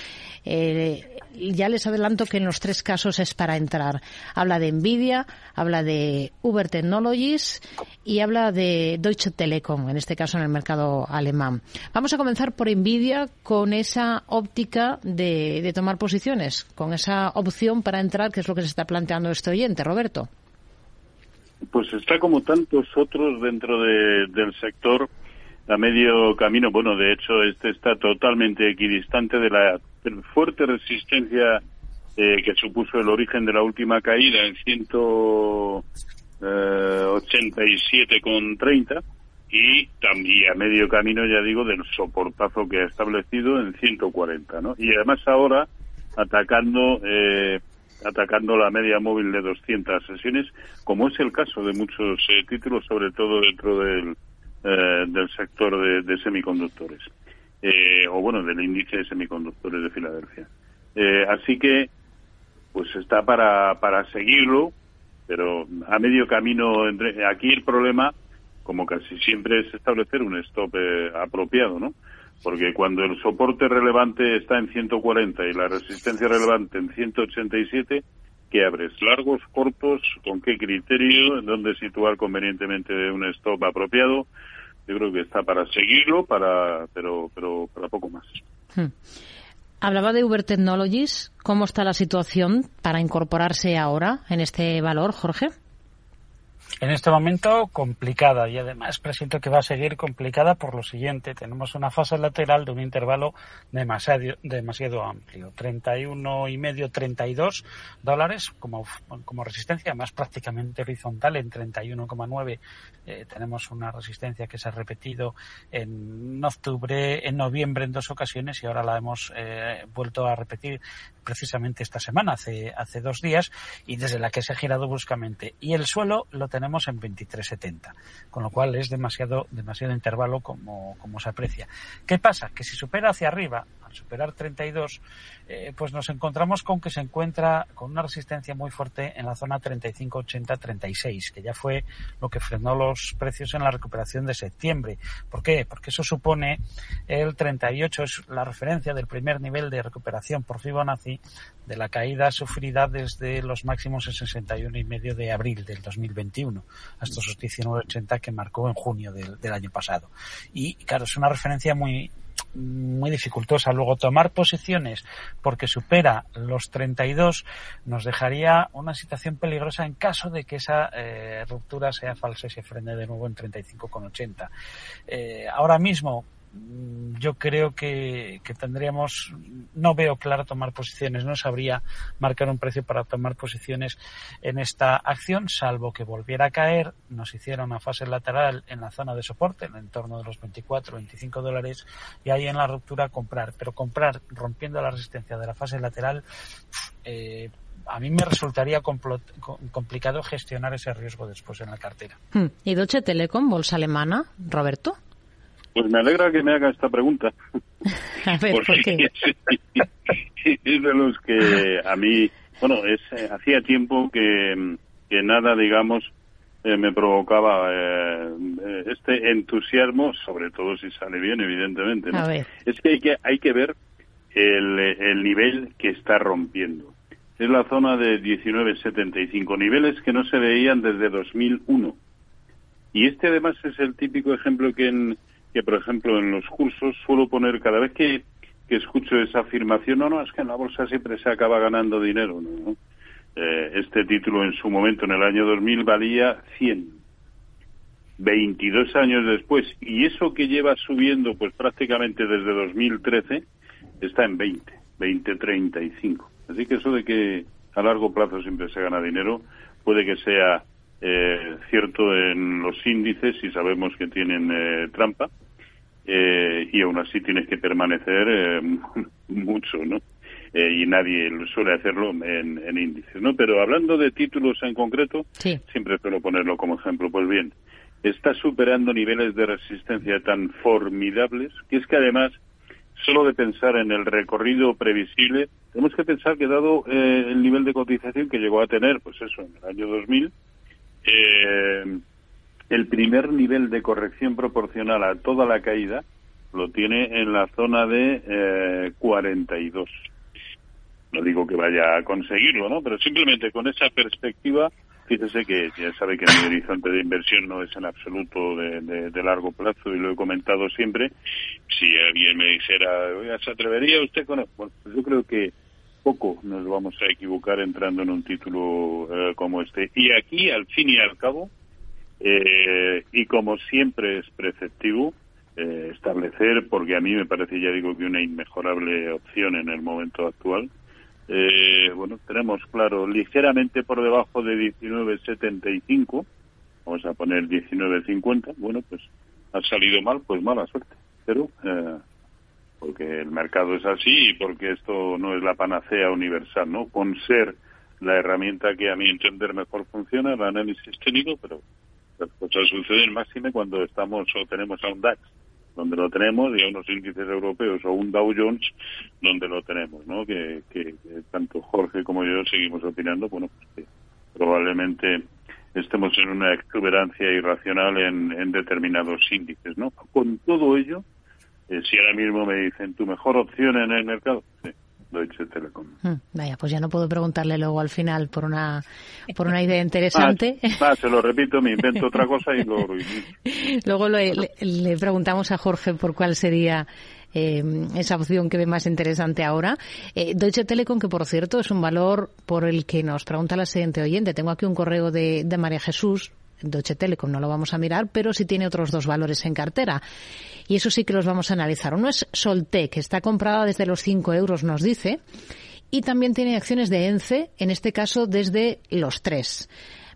Eh, ya les adelanto que en los tres casos es para entrar. Habla de Nvidia, habla de Uber Technologies y habla de Deutsche Telekom, en este caso en el mercado alemán. Vamos a comenzar por Nvidia con esa óptica de, tomar posiciones, con esa opción para entrar, que es lo que se está planteando este oyente. Roberto. Pues está como tantos otros dentro del sector a medio camino. Bueno, de hecho, este está totalmente equidistante de la fuerte resistencia eh, que supuso el origen de la última caída en 187,30 eh, y también a medio camino, ya digo, del soportazo que ha establecido en 140, ¿no? Y además ahora atacando eh, atacando la media móvil de 200 sesiones, como es el caso de muchos eh, títulos, sobre todo dentro del, eh, del sector de, semiconductores, eh, o bueno, del índice de semiconductores de Filadelfia. así que, pues está para, para seguirlo, pero a medio camino, entre, aquí el problema, como casi siempre, es establecer un stop apropiado, ¿no? porque cuando el soporte relevante está en 140 y la resistencia relevante en 187, ¿qué abres? ¿Largos, cortos? ¿Con qué criterio? ¿Dónde situar convenientemente un stop apropiado? Yo creo que está para seguirlo, para, pero, pero para poco más. Hmm. Hablaba de Uber Technologies. ¿Cómo está la situación para incorporarse ahora en este valor, Jorge? En este momento complicada y además presiento que va a seguir complicada por lo siguiente. Tenemos una fase lateral de un intervalo demasiado, demasiado amplio. 31 y medio, 32 dólares como, como resistencia, más prácticamente horizontal en 31,9. Eh, tenemos una resistencia que se ha repetido en octubre, en noviembre en dos ocasiones y ahora la hemos eh, vuelto a repetir precisamente esta semana, hace, hace dos días, y desde la que se ha girado bruscamente. Y el suelo lo tenemos tenemos en 23.70, con lo cual es demasiado, demasiado intervalo como, como se aprecia. ¿Qué pasa? Que si supera hacia arriba, al superar 32, eh, pues nos encontramos con que se encuentra con una resistencia muy fuerte en la zona 35-80-36, que ya fue lo que frenó los precios en la recuperación de septiembre. ¿Por qué? Porque eso supone el 38, es la referencia del primer nivel de recuperación por Fibonacci de la caída sufrida desde los máximos en 61 y medio de abril del 2021 hasta esos 19,80 que marcó en junio del, del año pasado. Y claro, es una referencia muy, muy dificultosa. Luego, tomar posiciones porque supera los 32 nos dejaría una situación peligrosa en caso de que esa eh, ruptura sea falsa y se frene de nuevo en 35,80. Eh, ahora mismo, yo creo que, tendríamos, no veo claro tomar posiciones, no sabría marcar un precio para tomar posiciones en esta acción, salvo que volviera a caer, nos hiciera una fase lateral en la zona de soporte, en el entorno de los 24, 25 dólares, y ahí en la ruptura comprar. Pero comprar rompiendo la resistencia de la fase lateral, eh, a mí me resultaría complicado gestionar ese riesgo después en la cartera. Hmm. ¿Y Deutsche Telekom, bolsa alemana, Roberto? Pues me alegra que me haga esta pregunta. A ver, ¿por qué? Es, de los que a mí, bueno, es eh, hacía tiempo que, que nada, digamos, eh, me provocaba eh, este entusiasmo, sobre todo si sale bien, evidentemente. ¿no? Es que hay que hay que ver el, el nivel que está rompiendo. Es la zona de 19.75, niveles que no se veían desde 2001. Y este además es el típico ejemplo que en, que, por ejemplo, en los cursos suelo poner cada vez que, que escucho esa afirmación, no, no, es que en la bolsa siempre se acaba ganando dinero. ¿no? Eh, este título en su momento, en el año 2000, valía 100. 22 años después, y eso que lleva subiendo pues prácticamente desde 2013, está en 20, 20, 35. Así que eso de que a largo plazo siempre se gana dinero, puede que sea eh, cierto en los índices y sabemos que tienen eh, trampa eh, y aún así tienes que permanecer eh, mucho, ¿no? y nadie suele hacerlo en, en, índices, ¿no? Pero hablando de títulos en concreto, siempre suelo ponerlo como ejemplo. Pues bien, está superando niveles de resistencia tan formidables que es que además solo de pensar en el recorrido previsible, tenemos que pensar que dado el nivel de cotización que llegó a tener, pues eso, en el año 2000, eh, el primer nivel de corrección proporcional a toda la caída lo tiene en la zona de eh, 42. No digo que vaya a conseguirlo, ¿no? Pero simplemente con esa perspectiva, fíjese que ya sabe que mi horizonte de inversión no es en absoluto de, largo plazo y lo he comentado siempre. Si alguien me dijera, oiga, ¿se atrevería usted con Bueno, pues yo creo que poco nos vamos a equivocar entrando en un título eh, como este. Y aquí, al fin y al cabo, eh, y como siempre es preceptivo, eh, establecer, porque a mí me parece, ya digo, que una inmejorable opción en el momento actual, bueno, tenemos, claro, ligeramente por debajo de 19.75, vamos a poner 19.50, bueno, pues ha salido mal, pues mala suerte. Pero porque el mercado es así y porque esto no es la panacea universal, ¿no? Con ser la herramienta que a mi entender mejor funciona, el análisis técnico, pero cosas suceden máxime cuando estamos o tenemos a un DAX donde lo tenemos y a unos índices europeos o un Dow Jones donde lo tenemos, ¿no? Que, que, tanto Jorge como yo seguimos opinando, bueno, pues que probablemente estemos en una exuberancia irracional en, en determinados índices, ¿no? Con todo ello, eh, si ahora mismo me dicen tu mejor opción en el mercado, sí, Deutsche Telekom. Hmm, vaya, pues ya no puedo preguntarle luego al final por una por una idea interesante. Ah, se lo repito, me invento otra cosa y lo... luego le, le, preguntamos a Jorge por cuál sería eh, esa opción que ve más interesante ahora. Eh, Deutsche Telekom, que por cierto es un valor por el que nos pregunta la siguiente oyente. Tengo aquí un correo de, de María Jesús. Deutsche Telekom no lo vamos a mirar, pero sí tiene otros dos valores en cartera y eso sí que los vamos a analizar. Uno es Soltec, está comprada desde los 5 euros, nos dice, y también tiene acciones de ENCE, en este caso desde los 3.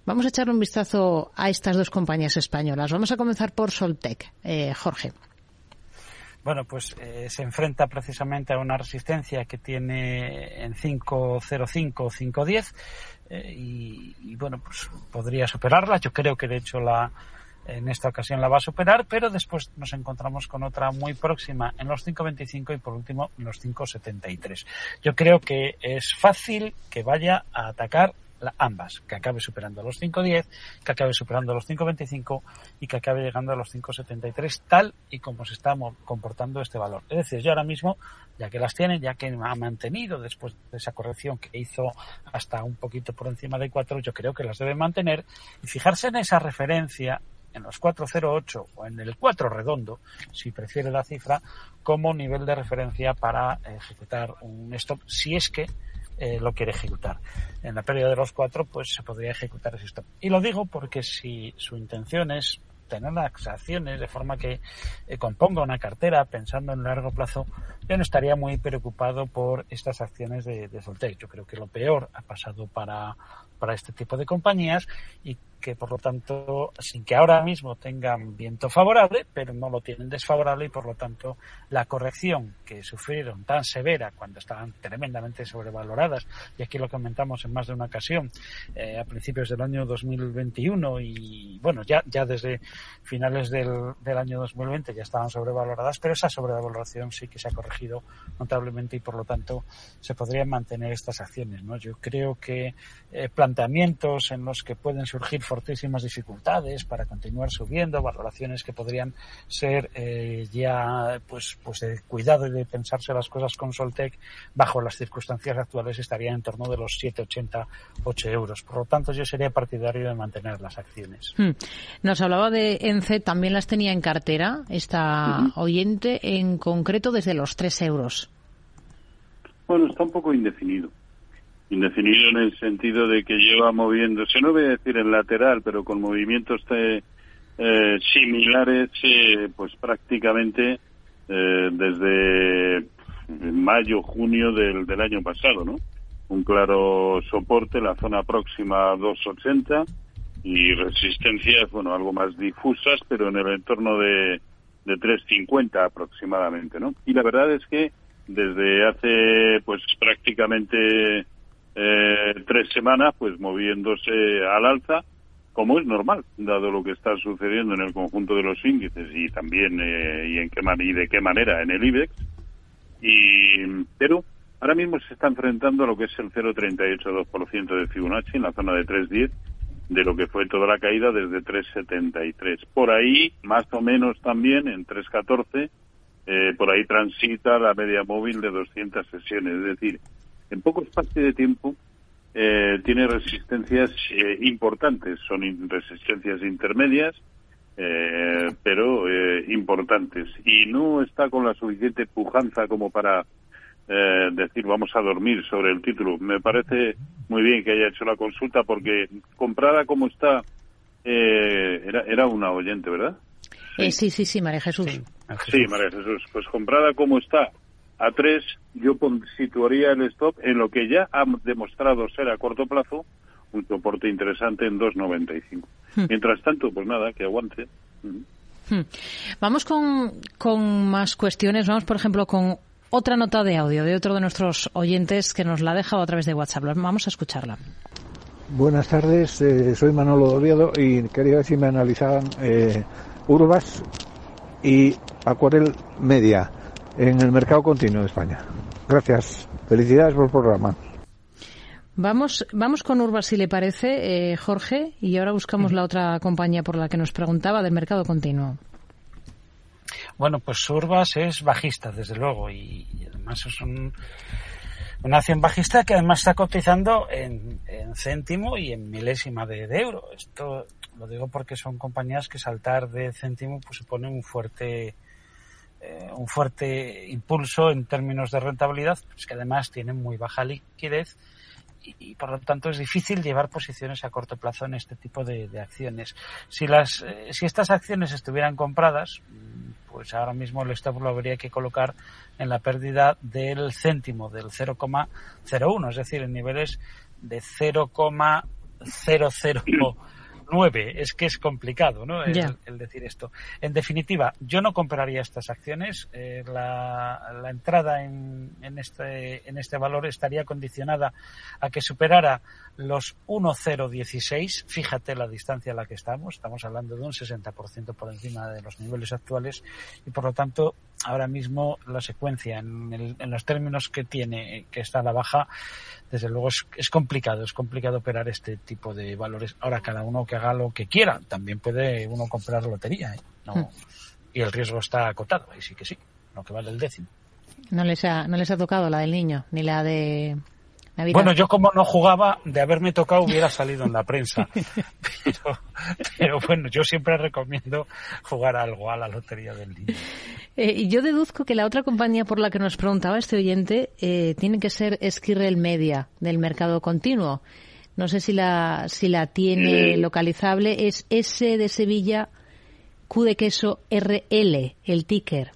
Vamos a echar un vistazo a estas dos compañías españolas. Vamos a comenzar por Soltec. Eh, Jorge. Bueno, pues eh, se enfrenta precisamente a una resistencia que tiene en 5.05 5.10 eh, y, bueno, pues podría superarla. Yo creo que de hecho la en esta ocasión la va a superar, pero después nos encontramos con otra muy próxima en los 5.25 y por último en los 5.73. Yo creo que es fácil que vaya a atacar ambas, que acabe superando los 5.10, que acabe superando los 5.25 y que acabe llegando a los 5.73, tal y como se está comportando este valor. Es decir, yo ahora mismo, ya que las tiene, ya que ha mantenido después de esa corrección que hizo hasta un poquito por encima de 4, yo creo que las debe mantener y fijarse en esa referencia en los 408 o en el 4 redondo, si prefiere la cifra, como nivel de referencia para ejecutar un stop, si es que eh, lo quiere ejecutar. En la pérdida de los cuatro, pues se podría ejecutar ese. Y lo digo porque si su intención es tener las acciones de forma que eh, componga una cartera pensando en largo plazo, yo no estaría muy preocupado por estas acciones de, de Soltec. Yo creo que lo peor ha pasado para, para este tipo de compañías y que por lo tanto, sin que ahora mismo tengan viento favorable, pero no lo tienen desfavorable y por lo tanto la corrección que sufrieron tan severa cuando estaban tremendamente sobrevaloradas, y aquí lo comentamos en más de una ocasión, eh, a principios del año 2021 y bueno, ya, ya desde finales del, del año 2020 ya estaban sobrevaloradas, pero esa sobrevaloración sí que se ha corregido notablemente y por lo tanto se podrían mantener estas acciones. ¿no? Yo creo que eh, planteamientos en los que pueden surgir fortísimas dificultades para continuar subiendo, valoraciones que podrían ser eh, ya pues, pues de cuidado y de pensarse las cosas con Soltec bajo las circunstancias actuales estarían en torno de los 7,80, 8 euros. Por lo tanto, yo sería partidario de mantener las acciones. Hmm. Nos hablaba de ENCE, también las tenía en cartera esta oyente, en concreto desde los 3 euros. Bueno, está un poco indefinido indefinido en el sentido de que lleva moviéndose, no voy a decir en lateral, pero con movimientos eh, similares, eh, pues prácticamente eh, desde mayo, junio del, del año pasado, ¿no? Un claro soporte, la zona próxima a 280 y resistencias, bueno, algo más difusas, pero en el entorno de, de 350 aproximadamente, ¿no? Y la verdad es que desde hace, pues prácticamente eh, tres semanas, pues moviéndose al alza, como es normal, dado lo que está sucediendo en el conjunto de los índices y también eh, y en qué y de qué manera en el IBEX. Y pero ahora mismo se está enfrentando a lo que es el 0,382% de Fibonacci en la zona de 3,10 de lo que fue toda la caída desde 3,73. Por ahí, más o menos también en 3,14, eh, por ahí transita la media móvil de 200 sesiones. Es decir, en poco espacio de tiempo eh, tiene resistencias eh, importantes, son resistencias intermedias, eh, pero importantes. Y no está con la suficiente pujanza como para decir vamos a dormir sobre el título. Me parece muy bien que haya hecho la consulta porque comprada como está, era, era una oyente, ¿verdad? Sí, sí, sí, María Jesús. Sí, María Jesús. Pues comprada como está a 3 yo situaría el stop en lo que ya ha demostrado ser a corto plazo un soporte interesante en 2.95. Hmm. Mientras tanto, pues nada, que aguante. Hmm. Vamos con, con más cuestiones. Vamos, por ejemplo, con otra nota de audio de otro de nuestros oyentes que nos la ha dejado a través de WhatsApp. Vamos a escucharla. Buenas tardes, eh, soy Manolo Doviedo y quería ver si me analizaban eh, Urbas y Acuarel Media en el mercado continuo de España. Gracias. Felicidades por el programa. Vamos, vamos con Urbas, si le parece, eh, Jorge, y ahora buscamos la otra compañía por la que nos preguntaba del mercado continuo. Bueno, pues Urbas es bajista, desde luego, y, además es un, una acción bajista que además está cotizando en, céntimo y en milésima de, de, euro. Esto lo digo porque son compañías que saltar de céntimo pues supone un fuerte eh, un fuerte impulso en términos de rentabilidad, pues que además tienen muy baja liquidez y, por lo tanto es difícil llevar posiciones a corto plazo en este tipo de, acciones. Si las, eh, si estas acciones estuvieran compradas, pues ahora mismo el stop lo habría que colocar en la pérdida del céntimo, del 0,01, es decir, en niveles de 0,00 9. Es que es complicado, ¿no? El, decir esto. En definitiva, yo no compraría estas acciones. Eh, la, la, entrada en, en, este, en este valor estaría condicionada a que superara los 1,016. Fíjate la distancia a la que estamos. Estamos hablando de un 60% por encima de los niveles actuales y, por lo tanto, ahora mismo la secuencia en, en los términos que tiene, que está a la baja, desde luego es, es, complicado, es complicado operar este tipo de valores. Ahora cada uno que haga lo que quiera, también puede uno comprar lotería, ¿eh? no, hmm. y el riesgo está acotado, ahí sí que sí, lo que vale el décimo. No les ha, no les ha tocado la del niño, ni la de bueno, yo como no jugaba, de haberme tocado hubiera salido en la prensa. Pero, pero bueno, yo siempre recomiendo jugar algo a la lotería del niño. Eh, yo deduzco que la otra compañía por la que nos preguntaba este oyente eh, tiene que ser Esquirrel Media, del mercado continuo. No sé si la, si la tiene localizable. Es S de Sevilla, Q de queso, RL, el ticker.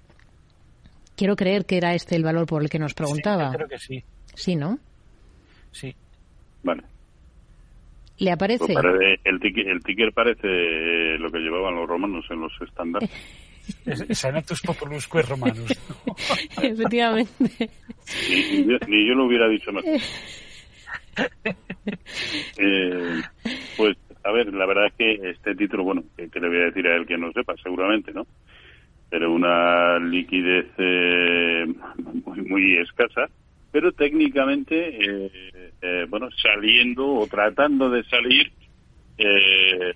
Quiero creer que era este el valor por el que nos preguntaba. creo que sí. Sí, ¿no? Sí. Vale. ¿Le aparece? Pues el, ticker, el ticker parece lo que llevaban los romanos en los estándares. Sanatus populusque romanos. Efectivamente. Ni, yo, lo hubiera dicho más. Eh, pues, a ver, la verdad es que este título, bueno, que, le voy a decir a él que no sepa, seguramente, ¿no? Pero una liquidez eh, muy, muy escasa, pero técnicamente, eh, eh, bueno, saliendo o tratando de salir, eh,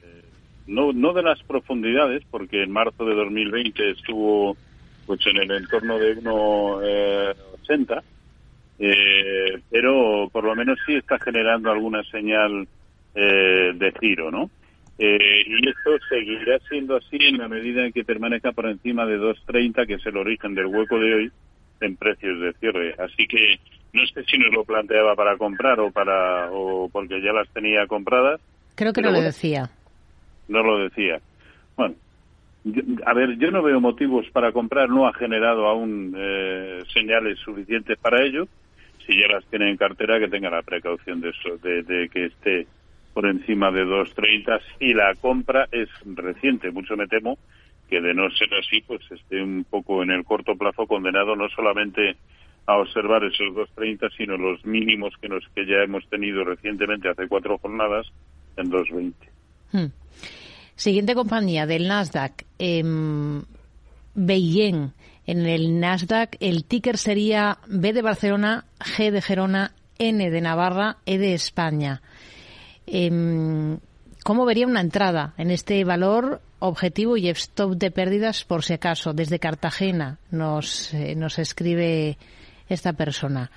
no, no de las profundidades, porque en marzo de 2020 estuvo pues en el entorno de 1,80, eh, pero por lo menos sí está generando alguna señal de giro, ¿no? y esto seguirá siendo así en la medida en que permanezca por encima de 2.30, que es el origen del hueco de hoy, en precios de cierre. Así que no sé si nos lo planteaba para comprar o para o porque ya las tenía compradas. Creo que no lo decía. No lo decía. Bueno, a ver, yo no veo motivos para comprar, no ha generado aún eh, señales suficientes para ello. Si ya las tiene en cartera, que tenga la precaución de eso, de, que esté por encima de 2.30 y la compra es reciente. Mucho me temo que de no ser así, pues esté un poco en el corto plazo condenado no solamente a observar esos 2.30, sino los mínimos que, nos, que ya hemos tenido recientemente hace cuatro jornadas en 2.20. Hmm. Siguiente compañía del Nasdaq, eh, En el Nasdaq el ticker sería B de Barcelona, G de Gerona, N de Navarra, E de España. Em, ¿Cómo vería una entrada en este valor objetivo y stop de pérdidas por si acaso? Desde Cartagena nos, eh, nos escribe esta persona.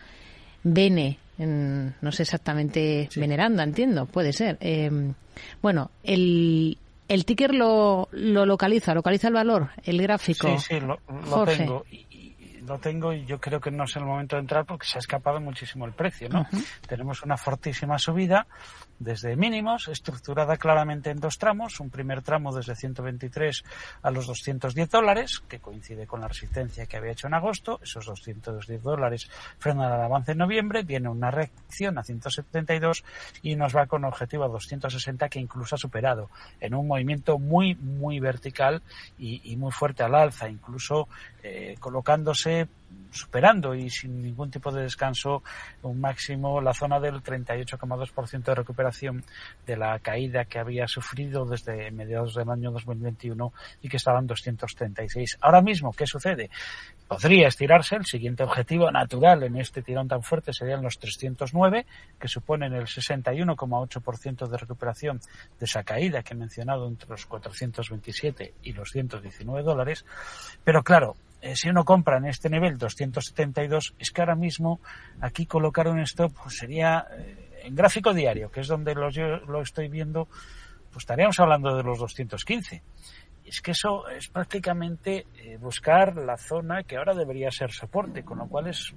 Bene, no sé exactamente, veneranda, entiendo, puede ser. Em, bueno, el, el ticker lo, lo localiza, localiza el valor, el gráfico. Sí, sí, lo, tengo. Y, lo tengo y yo creo que no es el momento de entrar porque se ha escapado muchísimo el precio, ¿no? Tenemos una fortísima subida desde mínimos, estructurada claramente en dos tramos. Un primer tramo desde 123 a los 210 dólares, que coincide con la resistencia que había hecho en agosto. Esos 210 dólares frenan el avance en noviembre. Viene una reacción a 172 y nos va con objetivo a 260, que incluso ha superado en un movimiento muy, muy vertical y, muy fuerte al alza, incluso eh, colocándose superando y sin ningún tipo de descanso un máximo la zona del 38,2% de recuperación de la caída que había sufrido desde mediados del año 2021 y que estaba en 236. Ahora mismo, ¿qué sucede? Podría estirarse, el siguiente objetivo natural en este tirón tan fuerte serían los 309, que suponen el 61,8% de recuperación de esa caída que he mencionado entre los 427 y los 119 dólares. Pero claro, eh, si uno compra en este nivel 272, es que ahora mismo aquí colocar un stop pues sería eh, en gráfico diario, que es donde lo, yo lo estoy viendo, pues estaríamos hablando de los 215. Y es que eso es prácticamente eh, buscar la zona que ahora debería ser soporte, con lo cual es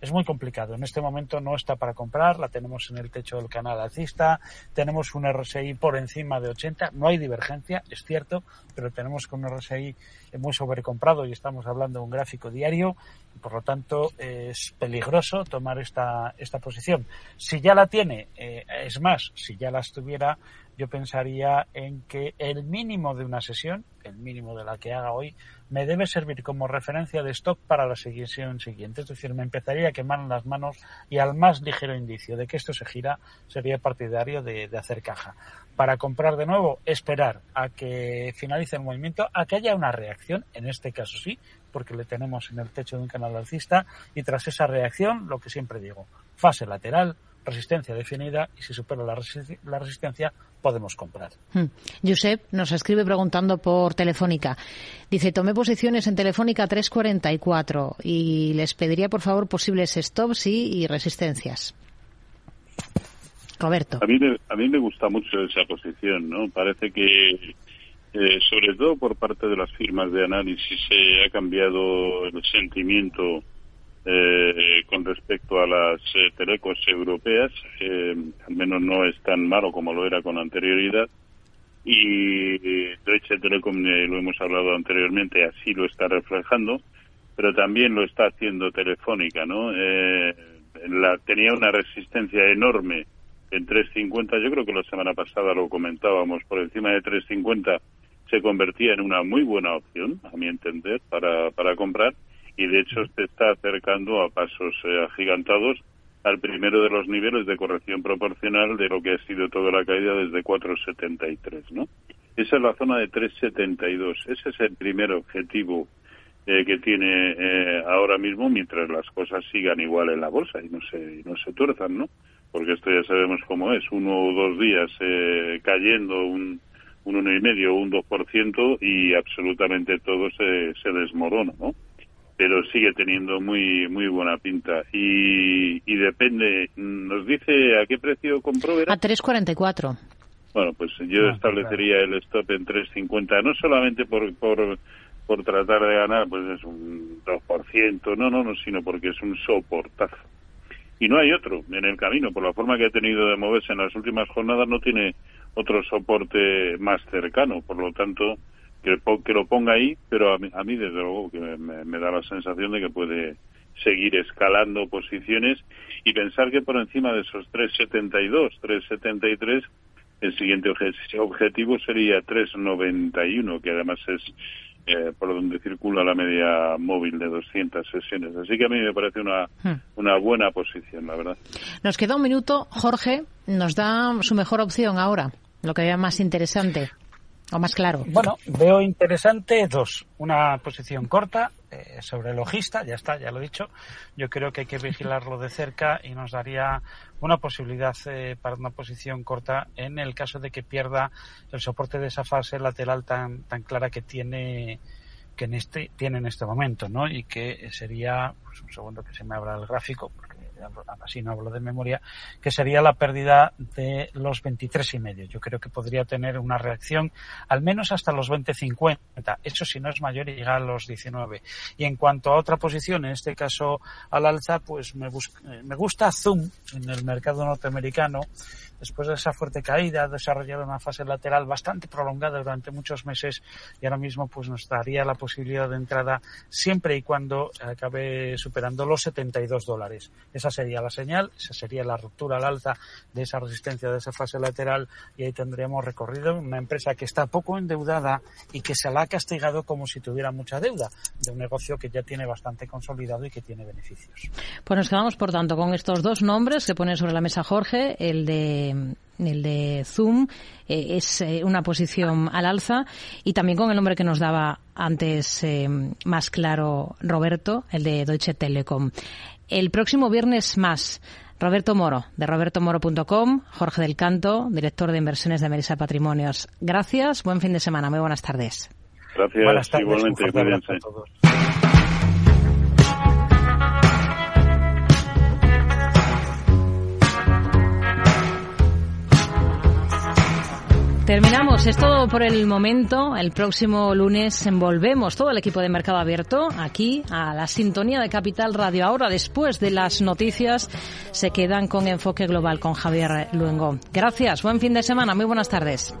es muy complicado. En este momento no está para comprar, la tenemos en el techo del canal alcista, tenemos un RSI por encima de 80, no hay divergencia, es cierto, pero tenemos con un RSI muy sobrecomprado y estamos hablando de un gráfico diario y por lo tanto es peligroso tomar esta, esta posición. Si ya la tiene, eh, es más, si ya la estuviera, yo pensaría en que el mínimo de una sesión, mínimo de la que haga hoy, me debe servir como referencia de stock para la sesión siguiente. Es decir, me empezaría a quemar las manos y al más ligero indicio de que esto se gira, sería partidario de, de hacer caja. Para comprar de nuevo, esperar a que finalice el movimiento, a que haya una reacción, en este caso sí, porque le tenemos en el techo de un canal alcista, y tras esa reacción, lo que siempre digo, fase lateral, resistencia definida y si supera la, la resistencia podemos comprar. Hmm. Josep nos escribe preguntando por Telefónica. Dice, tomé posiciones en Telefónica 344 y les pediría por favor posibles stops y, y resistencias. Roberto. A mí, me, a mí me gusta mucho esa posición, ¿no? Parece que, eh, sobre todo por parte de las firmas de análisis, se ha cambiado el sentimiento eh, con respecto a las eh, telecos europeas, eh, al menos no es tan malo como lo era con anterioridad. Y Deutsche Telekom, eh, lo hemos hablado anteriormente, así lo está reflejando, pero también lo está haciendo Telefónica, ¿no? Eh, la, tenía una resistencia enorme en 350, yo creo que la semana pasada lo comentábamos, por encima de 350 se convertía en una muy buena opción, a mi entender, para, para comprar y de hecho se está acercando a pasos eh, agigantados al primero de los niveles de corrección proporcional de lo que ha sido toda la caída desde 4,73, ¿no? Esa es la zona de 3,72. Ese es el primer objetivo eh, que tiene eh, ahora mismo mientras las cosas sigan igual en la bolsa y no se, y no se tuerzan, ¿no? Porque esto ya sabemos cómo es. Uno o dos días eh, cayendo un, un uno y medio o un 2% y absolutamente todo se, se desmorona, ¿no? Pero sigue teniendo muy muy buena pinta. Y, y depende nos dice a qué precio compró ¿verdad? a 3.44 bueno pues yo Ah, establecería el stop en 3.50 no solamente por, por por tratar de ganar pues es un 2% no no no sino porque es un soportazo. Y no hay otro en el camino por la forma que ha tenido de moverse en las últimas jornadas no tiene otro soporte más cercano. Por lo tanto que, lo ponga ahí, pero a mí, a mí desde luego que me, me- da la sensación de que puede seguir escalando posiciones y pensar que por encima de esos 3,72, 3,73, el siguiente obje- objetivo sería 3,91, que además es eh, por donde circula la media móvil de 200 sesiones. Así que a mí me parece una, Hmm. una buena posición, la verdad. Nos queda un minuto. Jorge nos da su mejor opción ahora, lo que vea más interesante o más claro. Bueno, veo interesante dos. Una posición corta eh, sobre el logista, ya está, ya lo he dicho. Yo creo que hay que vigilarlo de cerca y nos daría una posibilidad eh, para una posición corta en el caso de que pierda el soporte de esa fase lateral tan, tan clara que tiene que en este tiene en este momento, ¿no? Y que sería, pues un segundo que se me abra el gráfico, así no hablo de memoria, que sería la pérdida de los 23 y medio. Yo creo que podría tener una reacción al menos hasta los 20.50. Eso si no es mayor y llega a los 19. Y en cuanto a otra posición, en este caso al alza, pues me, eh, me gusta Zoom en el mercado norteamericano. Después de esa fuerte caída, ha desarrollado una fase lateral bastante prolongada durante muchos meses y ahora mismo pues nos daría la posibilidad de entrada siempre y cuando acabe superando los 72 dólares. Esa sería la señal, esa sería la ruptura al alza de esa resistencia de esa fase lateral y ahí tendríamos recorrido una empresa que está poco endeudada y que se la ha castigado como si tuviera mucha deuda de un negocio que ya tiene bastante consolidado y que tiene beneficios. Pues nos quedamos, por tanto, con estos dos nombres que pone sobre la mesa Jorge, el de el de Zoom eh, es eh, una posición al alza y también con el nombre que nos daba antes eh, más claro Roberto, el de Deutsche Telekom. El próximo viernes más. Roberto Moro, de robertomoro.com, Jorge del Canto, director de inversiones de Merisa Patrimonios. Gracias, buen fin de semana, muy buenas tardes. Gracias, Buenas tardes, igualmente, a todos. Terminamos, es todo por el momento. El próximo lunes envolvemos todo el equipo de Mercado Abierto aquí a la sintonía de Capital Radio. Ahora, después de las noticias, se quedan con Enfoque Global con Javier Luengo. Gracias, buen fin de semana, muy buenas tardes.